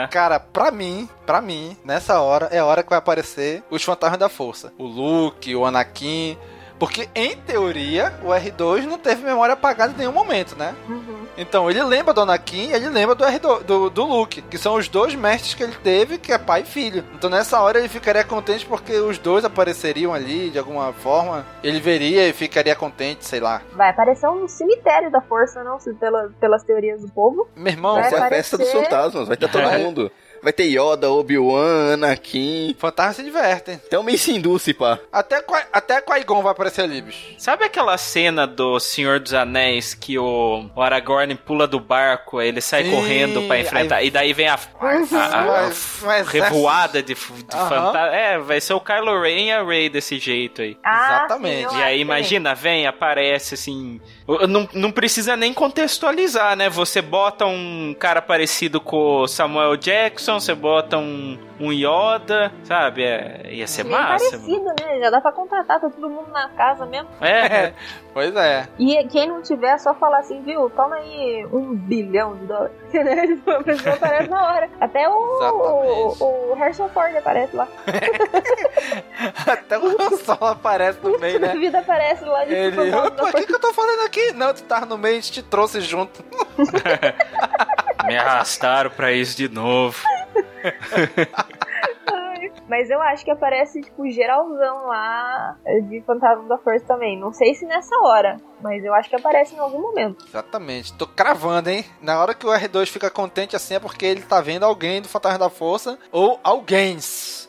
Cara, pra mim, pra mim, nessa hora, é a hora que vai aparecer os fantasmas da força. O Luke, o Anakin. Porque, em teoria, o R2 não teve memória apagada em nenhum momento, né? Uhum. Então, ele lembra do Anakin e ele lembra do, R2, do, do Luke, que são os dois mestres que ele teve, que é pai e filho. Então, nessa hora, ele ficaria contente porque os dois apareceriam ali, de alguma forma. Ele veria e ficaria contente, sei lá. Vai aparecer um cemitério da força, não? Se pela, pelas teorias do povo. Meu irmão, Vai Essa é a festa dos aparecer- fantasmas. Vai ter todo É. mundo. Vai ter Yoda, Obi-Wan, Anakin. fantasmas se divertem. O Mace Windu, se pá. Até, até Qui-Gon vai aparecer ali, bicho. Sabe aquela cena do Senhor dos Anéis que o, o Aragorn pula do barco, aí ele sai Sim, correndo pra enfrentar, aí- e daí vem a, a- a- a- Um revoada de, de fantasma. É, vai ser o Kylo Ren e a Rey desse jeito aí. Ah, Exatamente. E aí, imagina, vem, aparece assim. Não, não precisa nem contextualizar, né? Você bota um cara parecido com o Samuel Jackson, você bota um, um Yoda, sabe? É, ia ser Bem massa. parecido, né? Já dá pra contratar, tá todo mundo na casa mesmo. É, Pois é. E quem não tiver, é só falar assim, viu? Toma aí um bilhão de dólares. a pessoa aparece na hora. Até o, Exatamente. o, o Harrison Ford aparece lá. Até o Solo aparece no meio, A né? vida aparece lá de Ele, o que, que eu tô fazendo aqui? Não, tu tava no meio, a gente te trouxe junto. Me arrastaram pra isso de novo. Mas eu acho que aparece, tipo, geralzão lá de Fantasma da Força também. Não sei se nessa hora, mas eu acho que aparece em algum momento. Exatamente. Tô cravando, hein? Na hora que o R2 fica contente assim é porque ele tá vendo alguém do Fantasma da Força ou alguém,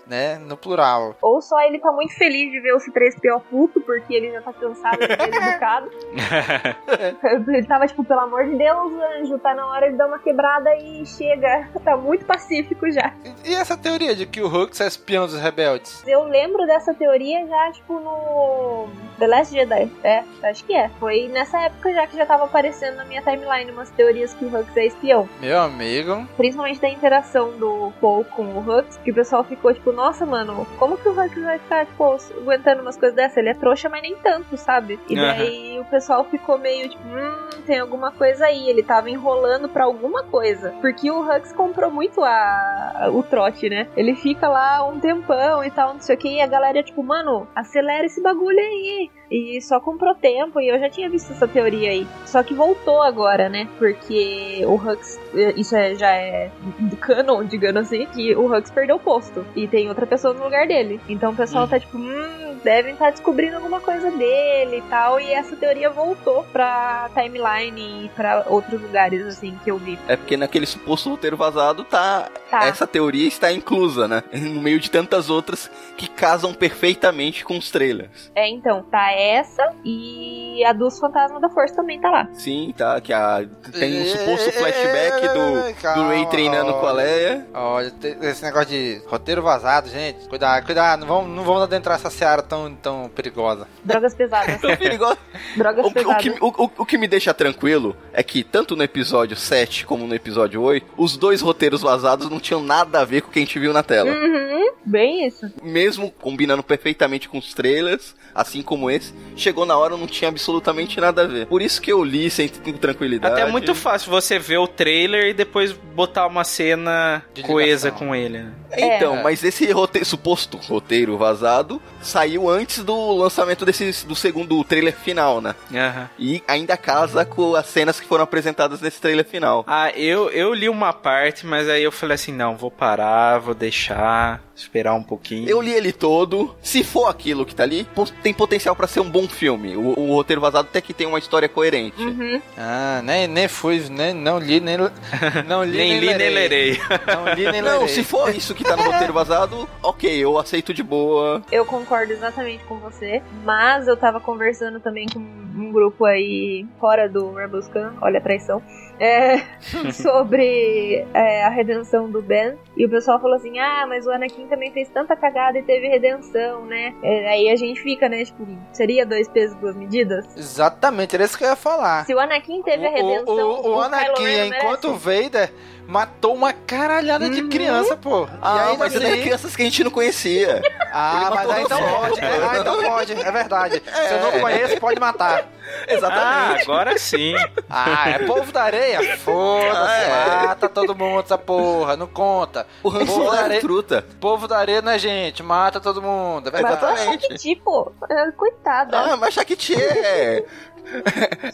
né? No plural. Ou só ele tá muito feliz de ver o C3PO puto porque ele já tá cansado de ser educado. ele tava tipo, pelo amor de Deus, anjo, tá na hora de dar uma quebrada e chega. Tá muito pacífico já. E essa teoria de que o Hux é espião dos rebeldes? Eu lembro dessa teoria já, tipo, no The Last Jedi. É, acho que é. Foi nessa época já que já tava aparecendo na minha timeline umas teorias que o Hux é espião. Meu amigo. Principalmente da interação do Paul com o Hux, que o pessoal ficou tipo, nossa, mano, como que o Hux vai ficar, tipo, aguentando umas coisas dessas? Ele é trouxa, mas nem tanto, sabe? E daí uhum. o pessoal ficou meio tipo, hum, tem alguma coisa aí. Ele tava enrolando pra alguma coisa. Porque o Hux comprou muito a, o trote, né? Ele fica lá um tempão e tal, não sei o que, e a galera tipo, mano, acelera esse bagulho aí. E só comprou tempo, e eu já tinha visto essa teoria aí. Só que voltou agora, né? Porque o Hux, isso é, já é canon, digamos assim, que o Hux perdeu o posto. E tem outra pessoa no lugar dele. Então o pessoal hum. tá tipo, hum, devem estar tá descobrindo alguma coisa dele e tal. E essa teoria voltou pra timeline e pra outros lugares, assim, que eu vi. É porque naquele suposto roteiro vazado tá. tá. Essa teoria está inclusa, né? No meio de tantas outras que casam perfeitamente com os trailers. É, então, tá essa e a dos Fantasmas da Força também tá lá. Sim, tá. Que a, tem um suposto flashback do, do Ray treinando com a Leia. Olha, esse negócio de roteiro vazado, gente. Cuidado, cuidado. Não vamos, não vamos adentrar essa seara tão, tão perigosa. Drogas pesadas. tão perigosa. Drogas o, pesadas. O que, o, o, o que me deixa tranquilo é que, tanto no episódio 7 como no episódio 8, os dois roteiros vazados não tinham nada a ver com o que a gente viu na tela. Uhum, bem isso. Mesmo combinando perfeitamente com os trailers, assim como esse, chegou na hora não tinha absolutamente nada a ver. Por isso que eu li sem tranquilidade. Até é muito fácil você ver o trailer e depois botar uma cena de coesa com ele. Né? Então, é. mas esse roteiro, suposto roteiro vazado saiu antes do lançamento desse, do segundo trailer final, né? Uhum. E ainda casa com as cenas que foram apresentadas nesse trailer final. Ah, eu, eu li uma parte, mas aí eu falei assim: não, vou parar, vou deixar, esperar um pouquinho. Eu li ele todo. Se for aquilo que tá ali, tem potencial para ser um bom filme. O, o, roteiro vazado até que tem uma história coerente. Uhum. Ah, nem, nem fui, nem, não li, nem, não li, nem, nem li, nem lerei. Não li, nem Não, lerei. se for isso que tá no roteiro vazado, ok, eu aceito de boa. Eu concordo exatamente com você, mas eu tava conversando também com um grupo aí fora do Rebels Camp, olha a traição, é, sobre é, a redenção do Ben. E o pessoal falou assim: ah, mas o Anakin também fez tanta cagada e teve redenção, né? É, aí a gente fica, né? Tipo, seria dois pesos, duas medidas? Exatamente, era isso que eu ia falar. Se o Anakin teve a redenção. O, o, o, o Anakin, enquanto o Vader matou uma caralhada de criança, pô. Ah, mas assim... eram crianças que a gente não conhecia. Ah, mas aí então pode. É, ah, então pode, é verdade. É. Se eu não conheço, pode matar. Exatamente. Ah, agora sim. Ah, é povo da areia? Foda-se, ah, é. mata todo mundo essa porra, não conta. O povo da areia, truta. Povo da areia não é gente, mata todo mundo. É Exatamente. Mas tipo, coitada. Ah, mas Shakti é...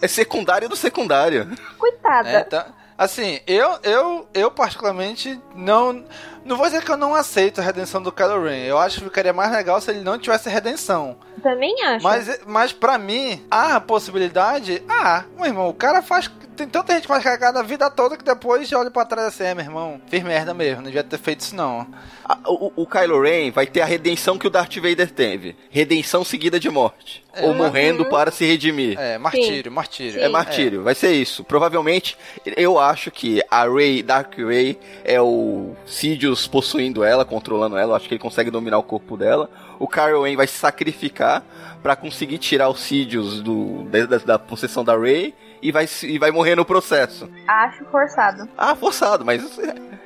é secundário do secundário. Coitada. É, tá... Assim, eu, eu, eu particularmente não. Não vou dizer que eu não aceito a redenção do Kylo Ren. Eu acho que ficaria mais legal se ele não tivesse redenção. Também acho. Mas, mas pra mim, há a possibilidade. Ah, meu irmão, o cara faz. Tem tanta gente que faz cagada a vida toda que depois olha pra trás assim, é, meu irmão, fiz merda mesmo, não devia ter feito isso não. o, o Kylo Ren vai ter a redenção que o Darth Vader teve. Redenção seguida de morte. É, ou morrendo uhum. para se redimir. É, martírio, Sim. martírio. Sim. É martírio, é. vai ser isso. Provavelmente, eu acho que a Rey, Dark Rey, é o Sidious possuindo ela, controlando ela. Eu acho que ele consegue dominar o corpo dela. O Kylo Ren vai se sacrificar para conseguir tirar os Sidious do, da, da possessão da Rey e vai, e vai morrer no processo. Acho forçado. Ah, forçado, mas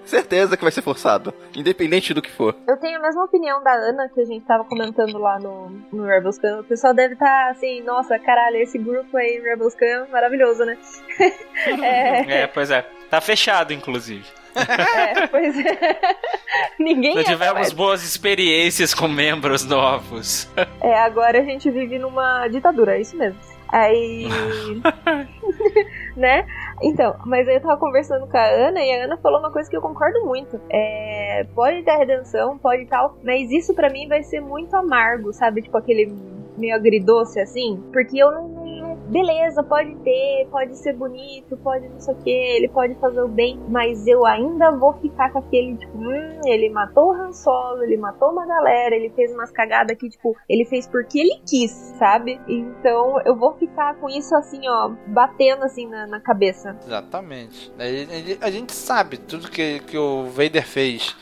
certeza que vai ser forçado, independente do que for. Eu tenho a mesma opinião da Ana que a gente tava comentando lá no, no Rebels Camp. O pessoal deve estar tá assim, nossa, caralho, esse grupo aí, Rebels Camp, maravilhoso, né? é... é, pois é. Tá fechado, inclusive. É, pois é. Ninguém Já tivemos boas experiências com membros novos. É, agora a gente vive numa ditadura, é isso mesmo. Aí. né? Então, mas aí eu tava conversando com a Ana e a Ana falou uma coisa que eu concordo muito. É, pode ter redenção, pode tal, mas isso para mim vai ser muito amargo, sabe? Tipo aquele meio agridoce assim, porque eu não, beleza, pode ter, pode ser bonito, pode não sei o que, ele pode fazer o bem, mas eu ainda vou ficar com aquele, tipo, hum, ele matou o Han Solo, ele matou uma galera, ele fez umas cagadas que, tipo, ele fez porque ele quis, sabe? Então eu vou ficar com isso assim, ó, batendo assim na, na cabeça. Exatamente. A gente sabe tudo que, que o Vader fez.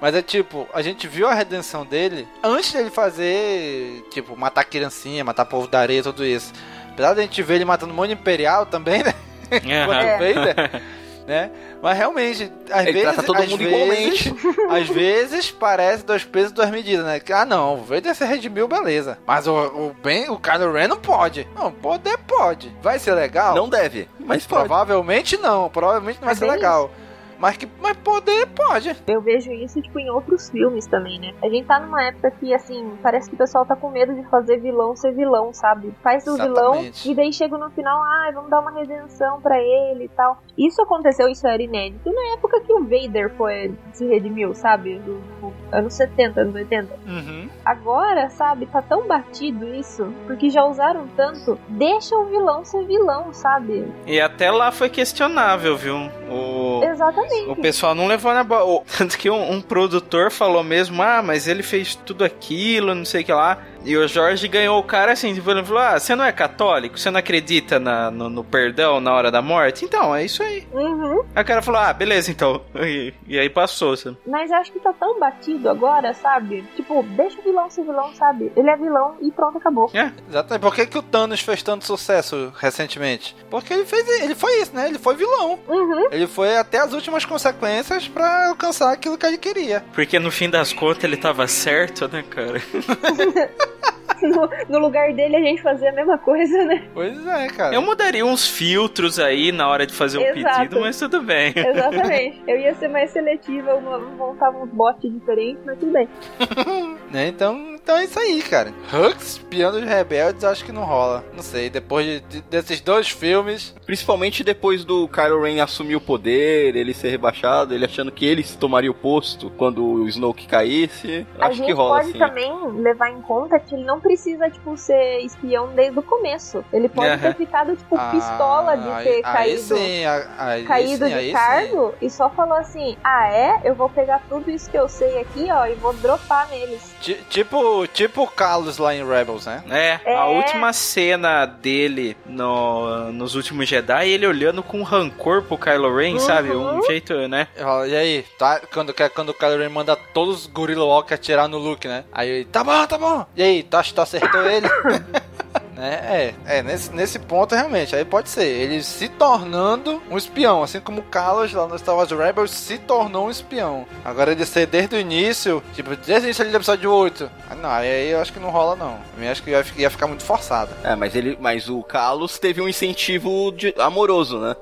Mas é tipo, a gente viu a redenção dele antes dele fazer, tipo, matar criancinha, matar povo da areia, tudo isso. Apesar da gente ver ele matando um monte de imperial também, né? Uhum. é. Vader, né? Mas realmente, às ele vezes. todo mundo vezes, igualmente. Às vezes parece dois pesos, duas medidas, né? Ah, não, o Vader se redimiu, beleza. Mas o, o bem, o Kylo Ren não pode. Não, poder pode. Vai ser legal? Não deve. Mas provavelmente não. Provavelmente não vai é ser legal. Isso. Mas que mas poder pode. Eu vejo isso, tipo, em outros filmes também, né? A gente tá numa época que, assim, parece que o pessoal tá com medo de fazer vilão ser vilão, sabe? Faz o vilão e daí chega no final, ah, vamos dar uma redenção para ele e tal. Isso aconteceu, isso era inédito na época que o Vader foi se redimiu, sabe? Do, do anos 70, anos 80. Uhum. Agora, sabe, tá tão batido isso, porque já usaram tanto, deixa o vilão ser vilão, sabe? E até lá foi questionável, viu? O... Exatamente. O pessoal não levou na boa. Tanto que um, um, produtor falou mesmo, ah, mas ele fez tudo aquilo, não sei o que lá. E o Jorge ganhou o cara assim, tipo, ele falou: Ah, você não é católico? Você não acredita na, no, no, perdão na hora da morte? Então, é isso aí. Uhum. Aí o cara falou: Ah, beleza, então. E, e aí passou, sabe? Mas acho que tá tão batido agora, sabe? Tipo, deixa o vilão ser vilão, sabe? Ele é vilão e pronto, acabou. É, exatamente. Por que, que o Thanos fez tanto sucesso recentemente? Porque ele fez. Ele foi isso, né? Ele foi vilão. Uhum. Ele foi até as últimas consequências para alcançar aquilo que ele queria. Porque no fim das contas ele tava certo, né, cara? no, no, lugar dele a gente fazia a mesma coisa, né? Pois é, cara. Eu mudaria uns filtros aí na hora de fazer o pedido, mas tudo bem. Exatamente. Eu ia ser mais seletiva, eu montava uns bots diferentes, mas tudo bem. né? Então, então é isso aí, cara. Hux, Piano de Rebeldes, acho que não rola. Não sei, depois de, de, desses dois filmes. Principalmente depois do Kylo Ren assumir o poder, ele ser rebaixado, ele achando que ele tomaria o posto quando o Snoke caísse. A acho que rola. A gente pode assim. também levar em conta que ele não precisa, tipo, ser espião desde o começo. Ele pode ter ficado, tipo, ah, pistola de ter aí, caído, aí sim, aí, caído sim, de cargo sim. e só falou assim: ah, é? Eu vou pegar tudo isso que eu sei aqui, ó, e vou dropar neles. T tipo, tipo o Carlos lá em Rebels, né? É, é, a última cena dele no, nos últimos Jedi, ele olhando com rancor pro Kylo Ren, uhum. sabe? Um jeito, né? E aí, tá? Quando, quando o Kylo Ren manda todos os Gorilla Walk atirar no Luke, né? Aí ele, tá bom, tá bom. E aí, tá, tu acertou ele? né? É, é nesse, nesse ponto realmente, aí pode ser. Ele se tornando um espião, assim como o Carlos lá no Star Wars Rebels se tornou um espião. Agora ele ser desde o início, tipo, desde o início do episódio 8. Ah, não, aí eu acho que não rola não. Eu acho que ia, ia ficar muito forçado. É, mas ele, mas o Carlos teve um incentivo de, amoroso, né?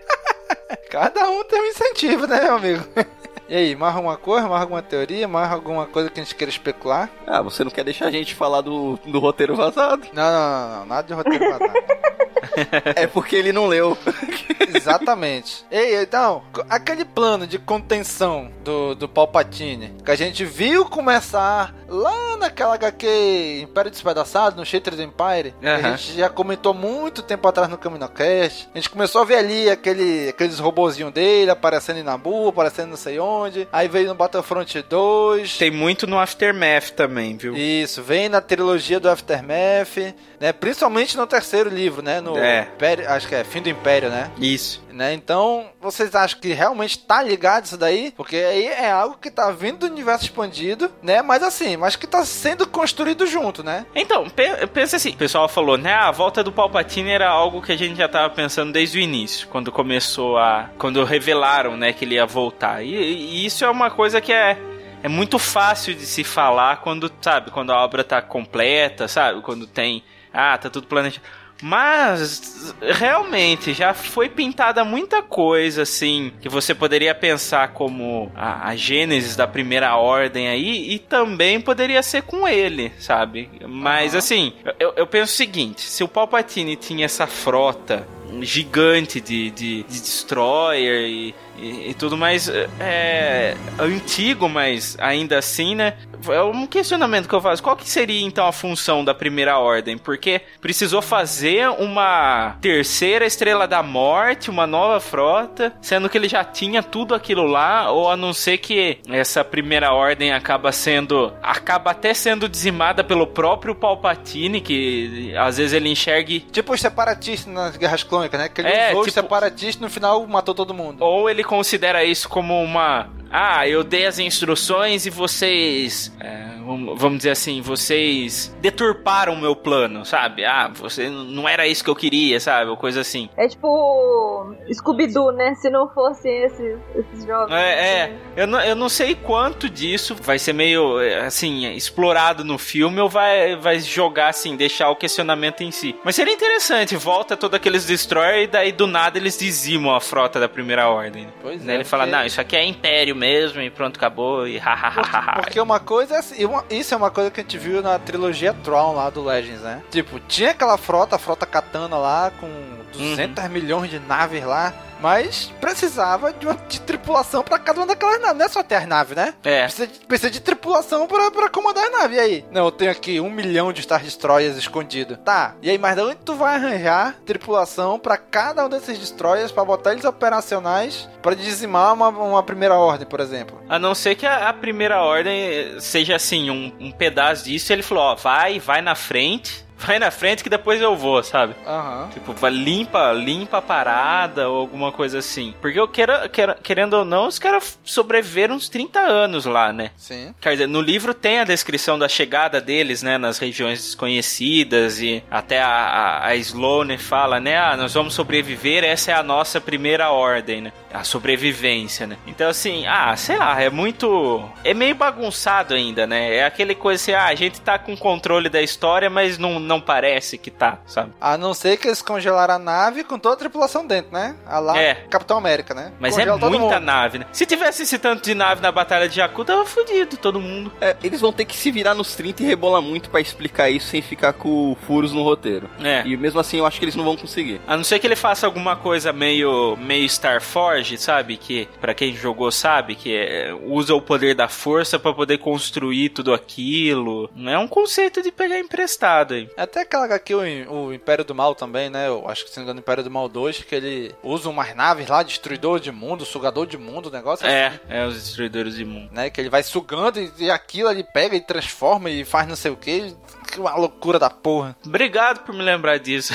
Cada um tem um incentivo, né, meu amigo? E aí, mais alguma coisa, mais alguma teoria, mais alguma coisa que a gente queira especular? Ah, você não quer deixar a gente falar do, do roteiro vazado? Não, não, não, não nada de roteiro vazado. é porque ele não leu. Exatamente. Ei, então, aquele plano de contenção do, do Palpatine, que a gente viu começar lá naquela HQ Império Despedaçado, no Shattered Empire, uhum. a gente já comentou muito tempo atrás no CaminoCast. A gente começou a ver ali aquele, aqueles robozinhos dele aparecendo em Nabu, aparecendo não sei onde. Aí veio no Battlefront 2. Tem muito no Aftermath também, viu? Isso, vem na trilogia do Aftermath, né? Principalmente no terceiro livro, né? No é. Império, acho que é Fim do Império, né? Isso. Né? Então, vocês acham que realmente tá ligado isso daí? Porque aí é algo que tá vindo do universo expandido, né? Mas assim, mas que tá sendo construído junto, né? Então, pensa assim, o pessoal falou, né? A volta do Palpatine era algo que a gente já tava pensando desde o início, quando começou a... quando revelaram, né, que ele ia voltar. E, e isso é uma coisa que é é muito fácil de se falar quando, sabe, quando a obra tá completa, sabe? Quando tem, ah, tá tudo planejado. Mas realmente já foi pintada muita coisa assim que você poderia pensar como a, a gênesis da primeira ordem aí e também poderia ser com ele, sabe? Mas uhum. assim, eu, eu penso o seguinte: se o Palpatine tinha essa frota gigante de, de, de destroyer e, e, e, tudo mais é, antigo, mas ainda assim, né? É um questionamento que eu faço. Qual que seria então a função da primeira ordem? Porque precisou fazer uma terceira estrela da morte, uma nova frota, sendo que ele já tinha tudo aquilo lá, ou a não ser que essa primeira ordem acaba sendo acaba até sendo dizimada pelo próprio Palpatine, que às vezes ele enxergue tipo os separatistas nas guerras clônicas, né? Que ele é, usou tipo... os separatistas no final matou todo mundo. Ou ele considera isso como uma ah, eu dei as instruções e vocês, é, vamos dizer assim, vocês deturparam o meu plano, sabe? Ah, você não era isso que eu queria, sabe? Ou coisa assim. É tipo Scooby-Doo, né? Se não fossem esses, esses jogos. É, é. Eu, não, eu não sei quanto disso vai ser meio, assim, explorado no filme ou vai, vai jogar, assim, deixar o questionamento em si. Mas seria interessante, volta todos aqueles Destroyer e daí do nada eles dizimam a frota da Primeira Ordem. Pois né? é. Ele fala, não, isso aqui é Império mesmo e pronto, acabou e hahaha. Porque uma coisa é uma, isso é uma coisa que a gente viu na trilogia Tron lá do Legends, né? Tipo, tinha aquela frota, a frota Katana lá com 200 uhum. milhões de naves lá. Mas precisava de uma de tripulação para cada uma daquelas naves. Não é só ter as naves, né? É. Precisa de, precisa de tripulação para comandar as naves. E aí? Não, eu tenho aqui um milhão de Star Destroyers escondido. Tá. E aí, mas de onde tu vai arranjar tripulação para cada um desses Destroyers para botar eles operacionais para dizimar uma, uma primeira ordem, por exemplo? A não ser que a, a primeira ordem seja assim, um, um pedaço disso. Ele falou: ó, vai, vai na frente vai na frente que depois eu vou, sabe? Uhum. Tipo, vai, limpa, limpa a parada ou alguma coisa assim. Porque eu quero, quero querendo ou não, os caras sobreviveram uns 30 anos lá, né? Sim. Quer dizer, no livro tem a descrição da chegada deles, né, nas regiões desconhecidas e até a, a, a Sloane fala, né, ah, nós vamos sobreviver, essa é a nossa primeira ordem, né? A sobrevivência, né? Então, assim, ah, sei lá, é muito. É meio bagunçado ainda, né? É aquele coisa assim, ah, a gente tá com controle da história, mas não, não parece que tá, sabe? A não ser que eles congelaram a nave com toda a tripulação dentro, né? A lá, é. Capitão América, né? Mas Congela é muita nave, né? Se tivesse esse tanto de nave na Batalha de Jakku, tava fudido todo mundo. É, eles vão ter que se virar nos 30 e rebolar muito para explicar isso sem ficar com furos no roteiro. É. E mesmo assim, eu acho que eles não vão conseguir. A não ser que ele faça alguma coisa meio, meio Star Forge, sabe? Que, para quem jogou, sabe? Que é, usa o poder da força para poder construir tudo aquilo. Não é um conceito de pegar emprestado aí. Até aquela HQ, o, Império do Mal também, né? Eu acho que se não me engano, o Império do Mal 2, que ele usa umas naves lá, destruidor de mundo, sugador de mundo, o negócio É, assim. é os destruidores de mundo. Né? Que ele vai sugando e, e aquilo ele pega e transforma e faz não sei o que. Que uma loucura da porra. Obrigado por me lembrar disso.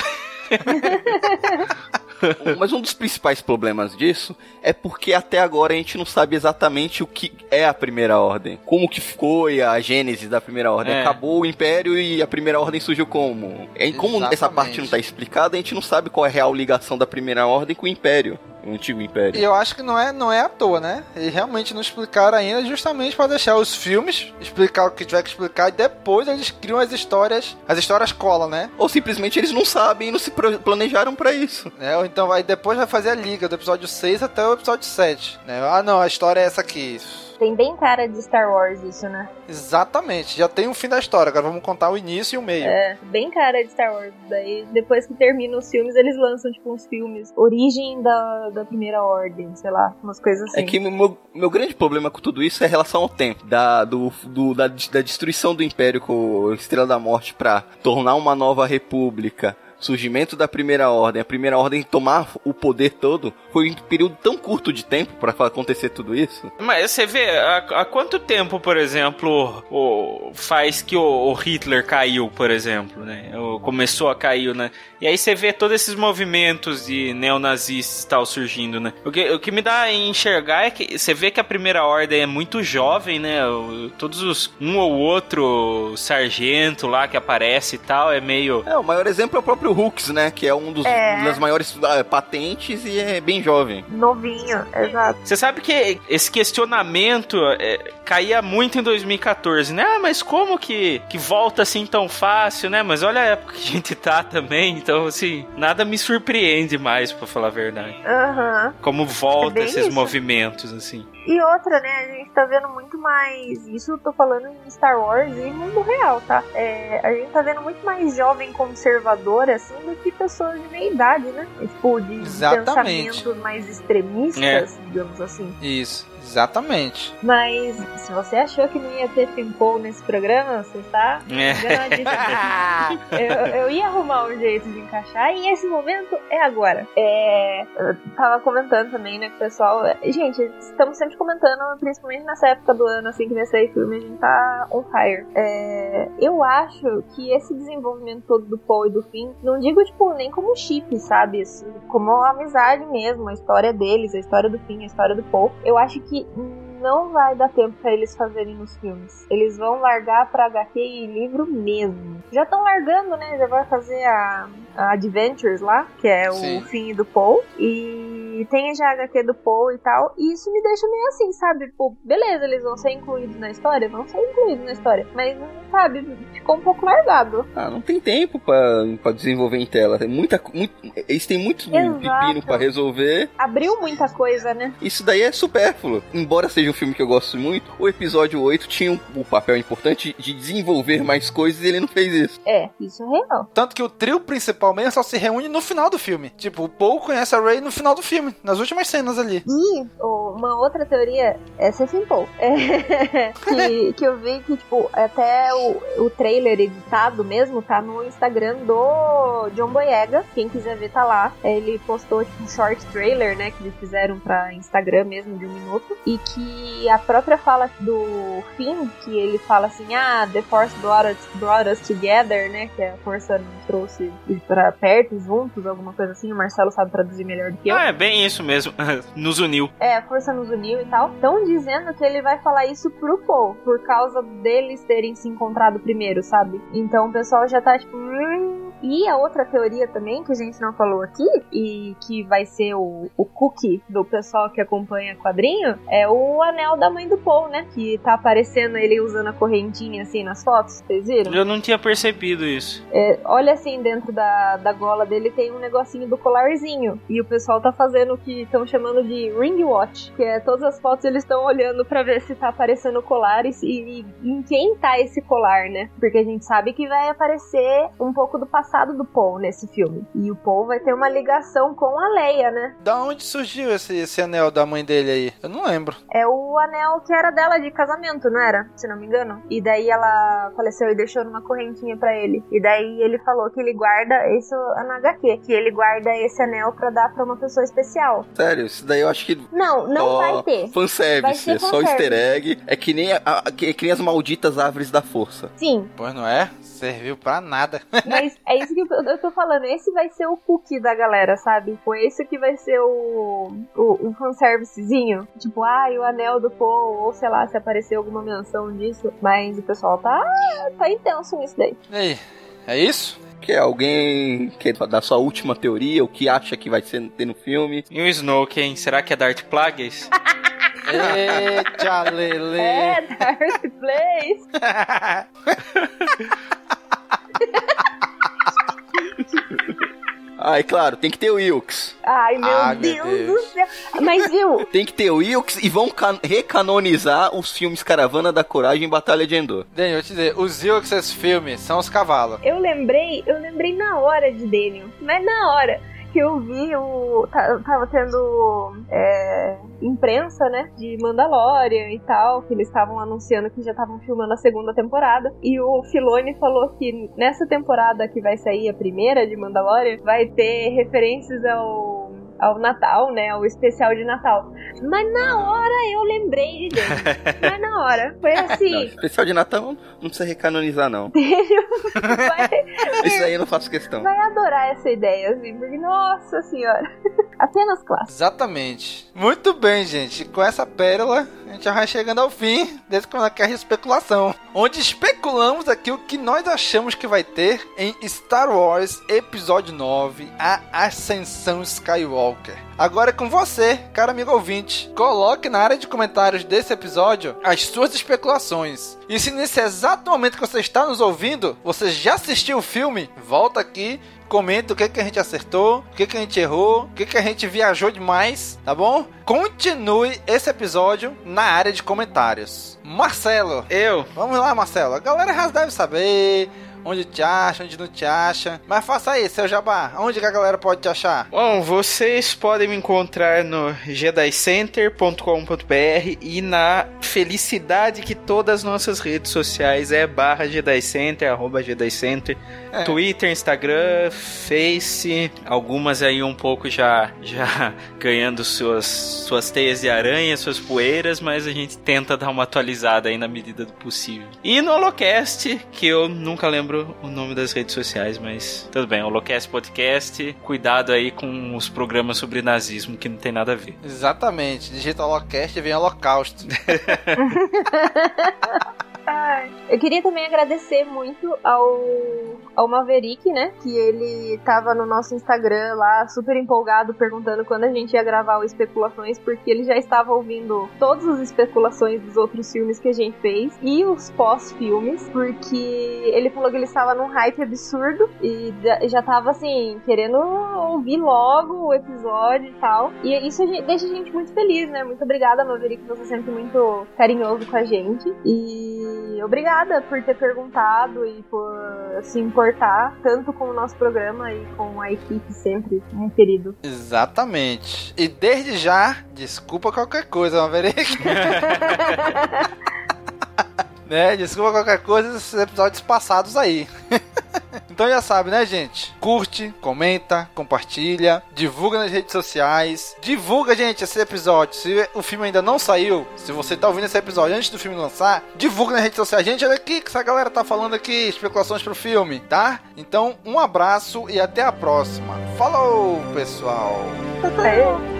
Mas um dos principais problemas disso é porque até agora a gente não sabe exatamente o que é a Primeira Ordem. Como que foi a gênese da Primeira Ordem. É. Acabou o Império e a Primeira Ordem surgiu como? E como exatamente. essa parte não está explicada, a gente não sabe qual é a real ligação da Primeira Ordem com o Império o antigo império. E eu acho que não é, não é à toa, né? Eles realmente não explicaram ainda, justamente para deixar os filmes explicar o que tiver que explicar e depois eles criam as histórias, as histórias colam, né? Ou simplesmente eles não sabem e não se planejaram para isso. É, ou então vai depois vai fazer a liga do episódio 6 até o episódio 7, né? Ah, não, a história é essa aqui tem bem cara de Star Wars isso, né? Exatamente, já tem um fim da história, agora vamos contar o início e o meio. É, bem cara de Star Wars. Daí, depois que terminam os filmes, eles lançam, tipo, uns filmes. Origem da, da Primeira Ordem, sei lá, umas coisas assim. É que meu, meu grande problema com tudo isso é a relação ao tempo. Da, do, do da, da destruição do Império com Estrela da Morte pra tornar uma nova república surgimento da Primeira Ordem, a Primeira Ordem tomar o poder todo, foi um período tão curto de tempo para acontecer tudo isso. Mas você vê, há, há quanto tempo, por exemplo, o, faz que o, o, Hitler caiu, por exemplo, né? O, começou a cair, né? E aí você vê todos esses movimentos de neonazistas tal surgindo, né? O que, o que me dá a enxergar é que você vê que a Primeira Ordem é muito jovem, né? Todos os um ou outro sargento lá que aparece e tal é meio. É, o maior exemplo é o próprio Hooks, né? Que é um dos é. das maiores uh, patentes e é bem bem jovem. Novinho, exato. Você sabe que esse questionamento é, caía muito em 2014, né? Ah, mas como que, que volta assim tão fácil, né? Mas olha a época que a gente tá também, então assim, nada me surpreende mais, pra falar a verdade. Aham. Como volta É esses isso. movimentos, assim. E outra, né, a gente tá vendo muito mais. Isso eu tô falando em Star Wars e mundo real, tá? É, a gente tá vendo muito mais jovem conservador, assim, do que pessoas de meia idade, né? Tipo, de Exatamente. pensamentos mais extremistas, É. digamos assim. Isso, exatamente. Mas se você achou que não ia ter Finpol nesse programa, você tá É. enganadíssimo. eu, eu ia arrumar um jeito de encaixar e esse momento é agora. É, eu tava comentando também, né, com o pessoal. Gente, estamos sempre comentando, principalmente nessa época do ano, assim, que vai sair filme, a gente tá on fire. É, eu acho que esse desenvolvimento todo do Paul e do Finn, não digo, tipo, nem como chip, sabe? Isso, Como amizade mesmo, a história deles, a história do Finn, a história do Paul. Eu acho que Bye. Não vai dar tempo pra eles fazerem nos filmes. Eles vão largar pra HQ e livro mesmo. Já estão largando, né? Já vai fazer a, a Adventures lá, que é o Sim. fim do Paul. E tem já a HQ do Paul e tal. E isso me deixa meio assim, sabe? Pô, beleza, eles vão ser incluídos na história? Vão ser incluídos na história. Mas, sabe, ficou um pouco largado. Ah, não tem tempo pra, pra desenvolver em tela. Tem muita, muito, eles têm muito Exato. pepino pra resolver. Abriu muita coisa, né? Isso daí é supérfluo. Embora seja um filme que eu gosto muito, o episódio 8 tinha um, o papel importante de desenvolver mais coisas e ele não fez isso. É, isso é real. Tanto que o trio principal mesmo só se reúne no final do filme. Tipo, o Paul conhece a Ray no final do filme, nas últimas cenas ali. E uma outra teoria, essa é simple, é, que, que eu vi que, tipo, até o, o trailer editado mesmo tá no Instagram do John Boyega. Quem quiser ver tá lá. Ele postou, tipo, um short trailer, né, que eles fizeram pra Instagram mesmo, de um minuto. E que a própria fala do Finn, que ele fala assim, ah, The Force brought us, brought us together, né, que a força nos trouxe pra perto, juntos, alguma coisa assim. O Marcelo sabe traduzir melhor do que eu. Ah, é bem isso mesmo. Nos uniu. É, a força nos uniu e tal. Estão dizendo que ele vai falar isso pro Paul, por causa deles terem se encontrado primeiro, sabe? Então o pessoal já tá tipo. Hum. E a outra teoria também, que a gente não falou aqui, e que vai ser o, o cookie do pessoal que acompanha quadrinho, é o anel da mãe do Paul, né? Que tá aparecendo ele usando a correntinha assim nas fotos, vocês viram? Eu não tinha percebido isso. É, olha assim, dentro da, da gola dele tem um negocinho do colarzinho. E o pessoal tá fazendo o que estão chamando de ring watch. Que é todas as fotos eles estão olhando pra ver se tá aparecendo o colar e, se- e em quem tá esse colar, né? Porque a gente sabe que vai aparecer um pouco do passado do Paul nesse filme. E o Paul vai ter uma ligação com a Leia, né? Da onde surgiu esse, esse anel da mãe dele aí? Eu não lembro. É o anel que era dela de casamento, não era? Se não me engano. E daí ela faleceu e deixou numa correntinha pra ele. E daí ele falou que ele guarda isso na HQ, que ele guarda esse anel pra dar pra uma pessoa especial. Sério, isso daí eu acho que. Não, não só vai ter. Vai Fanservice, ser é só easter egg. É que nem, a- a- que, que nem as malditas árvores da força. Sim, Pois não é? Serviu pra nada. mas é isso que eu tô falando. Esse vai ser o cookie da galera, sabe? Foi esse que vai ser o, o, o fanservicezinho. Tipo, ai, o anel do Paul, ou sei lá, se aparecer alguma menção disso. Mas o pessoal tá, tá intenso nisso daí. E aí? É isso? Que é alguém que dar sua última teoria, o que acha que vai ser ter no filme. E o Snoke, hein? Será que é Darth Plagueis? Eita, Lele. É, Darth Place. Ah, e claro, tem que ter o Wilkes. Ai, meu, Ah, meu Deus, Deus. do céu. Mas viu? Tem que ter o Wilkes e vão can- recanonizar os filmes Caravana da Coragem e Batalha de Endor. Daniel, eu te dizer, os Ewoks desse filme são os cavalos. Eu lembrei, eu lembrei na hora de Daniel. Mas na hora que eu vi o. Tava tendo é, imprensa, né? De Mandalorian e tal. Que eles estavam anunciando que já estavam filmando a segunda temporada. E o Filoni falou que nessa temporada que vai sair a primeira de Mandalorian, vai ter referências ao. Ao Natal, né? Ao especial de Natal. Mas na hora eu lembrei de Daniel. Mas na hora. Foi Não, assim. especial de Natal não precisa recanonizar, não. Vai, Isso aí eu não faço questão. vai adorar essa ideia, assim, porque, nossa senhora, apenas clássico. Exatamente. Muito bem, gente. Com essa pérola, A gente já vai chegando ao fim desse de especulação, onde especulamos aqui o que nós achamos que vai ter em Star Wars Episódio 9, A Ascensão Skywalker. Agora é com você, cara amigo ouvinte. Coloque na área de comentários desse episódio as suas especulações. E se nesse exato momento que você está nos ouvindo, você já assistiu o filme, volta aqui comenta o que, que a gente acertou, o que, que a gente errou, o que, que a gente viajou demais, tá bom? Continue esse episódio na área de comentários. Marcelo. Eu. Vamos lá, Marcelo. A galera já deve saber onde te acha, onde não te acha. Mas faça aí, seu jabá. Onde que a galera pode te achar? Bom, vocês podem me encontrar no jedicenter.com.br e na felicidade que todas as nossas redes sociais é barra jedicenter, arroba jedicenter. É. Twitter, Instagram, Face, algumas aí um pouco já já ganhando suas, suas teias de aranha, suas poeiras, mas a gente tenta dar uma atualizada aí na medida do possível. E no Holocast, que eu nunca lembro o nome das redes sociais, mas tudo bem, Holocast Podcast, cuidado aí com os programas sobre nazismo que não tem nada a ver. Exatamente, digita Holocast e vem Holocausto. Eu queria também agradecer muito ao, ao Maverick, né? Que ele tava no nosso Instagram lá, super empolgado, perguntando quando a gente ia gravar o Especulações, porque ele já estava ouvindo todas as especulações dos outros filmes que a gente fez e os pós-filmes, porque ele falou que ele estava num hype absurdo e já tava assim, querendo ouvir logo o episódio e tal. E isso deixa a gente muito feliz, né? Muito obrigada, Maverick, você é sempre muito carinhoso com a gente. E obrigada por ter perguntado e por se importar tanto com o nosso programa e com a equipe sempre, né, querido? Exatamente. E desde já, desculpa qualquer coisa, Maverick. né? Desculpa qualquer coisa esses episódios passados aí. então já sabe, né, gente? Curte, comenta, compartilha, divulga nas redes sociais. Divulga, gente, esse episódio. Se o filme ainda não saiu, se você tá ouvindo esse episódio antes do filme lançar, divulga nas redes sociais. Gente, olha aqui que essa galera tá falando aqui, especulações pro filme, tá? Então, um abraço e até a próxima. Falou, pessoal! Até.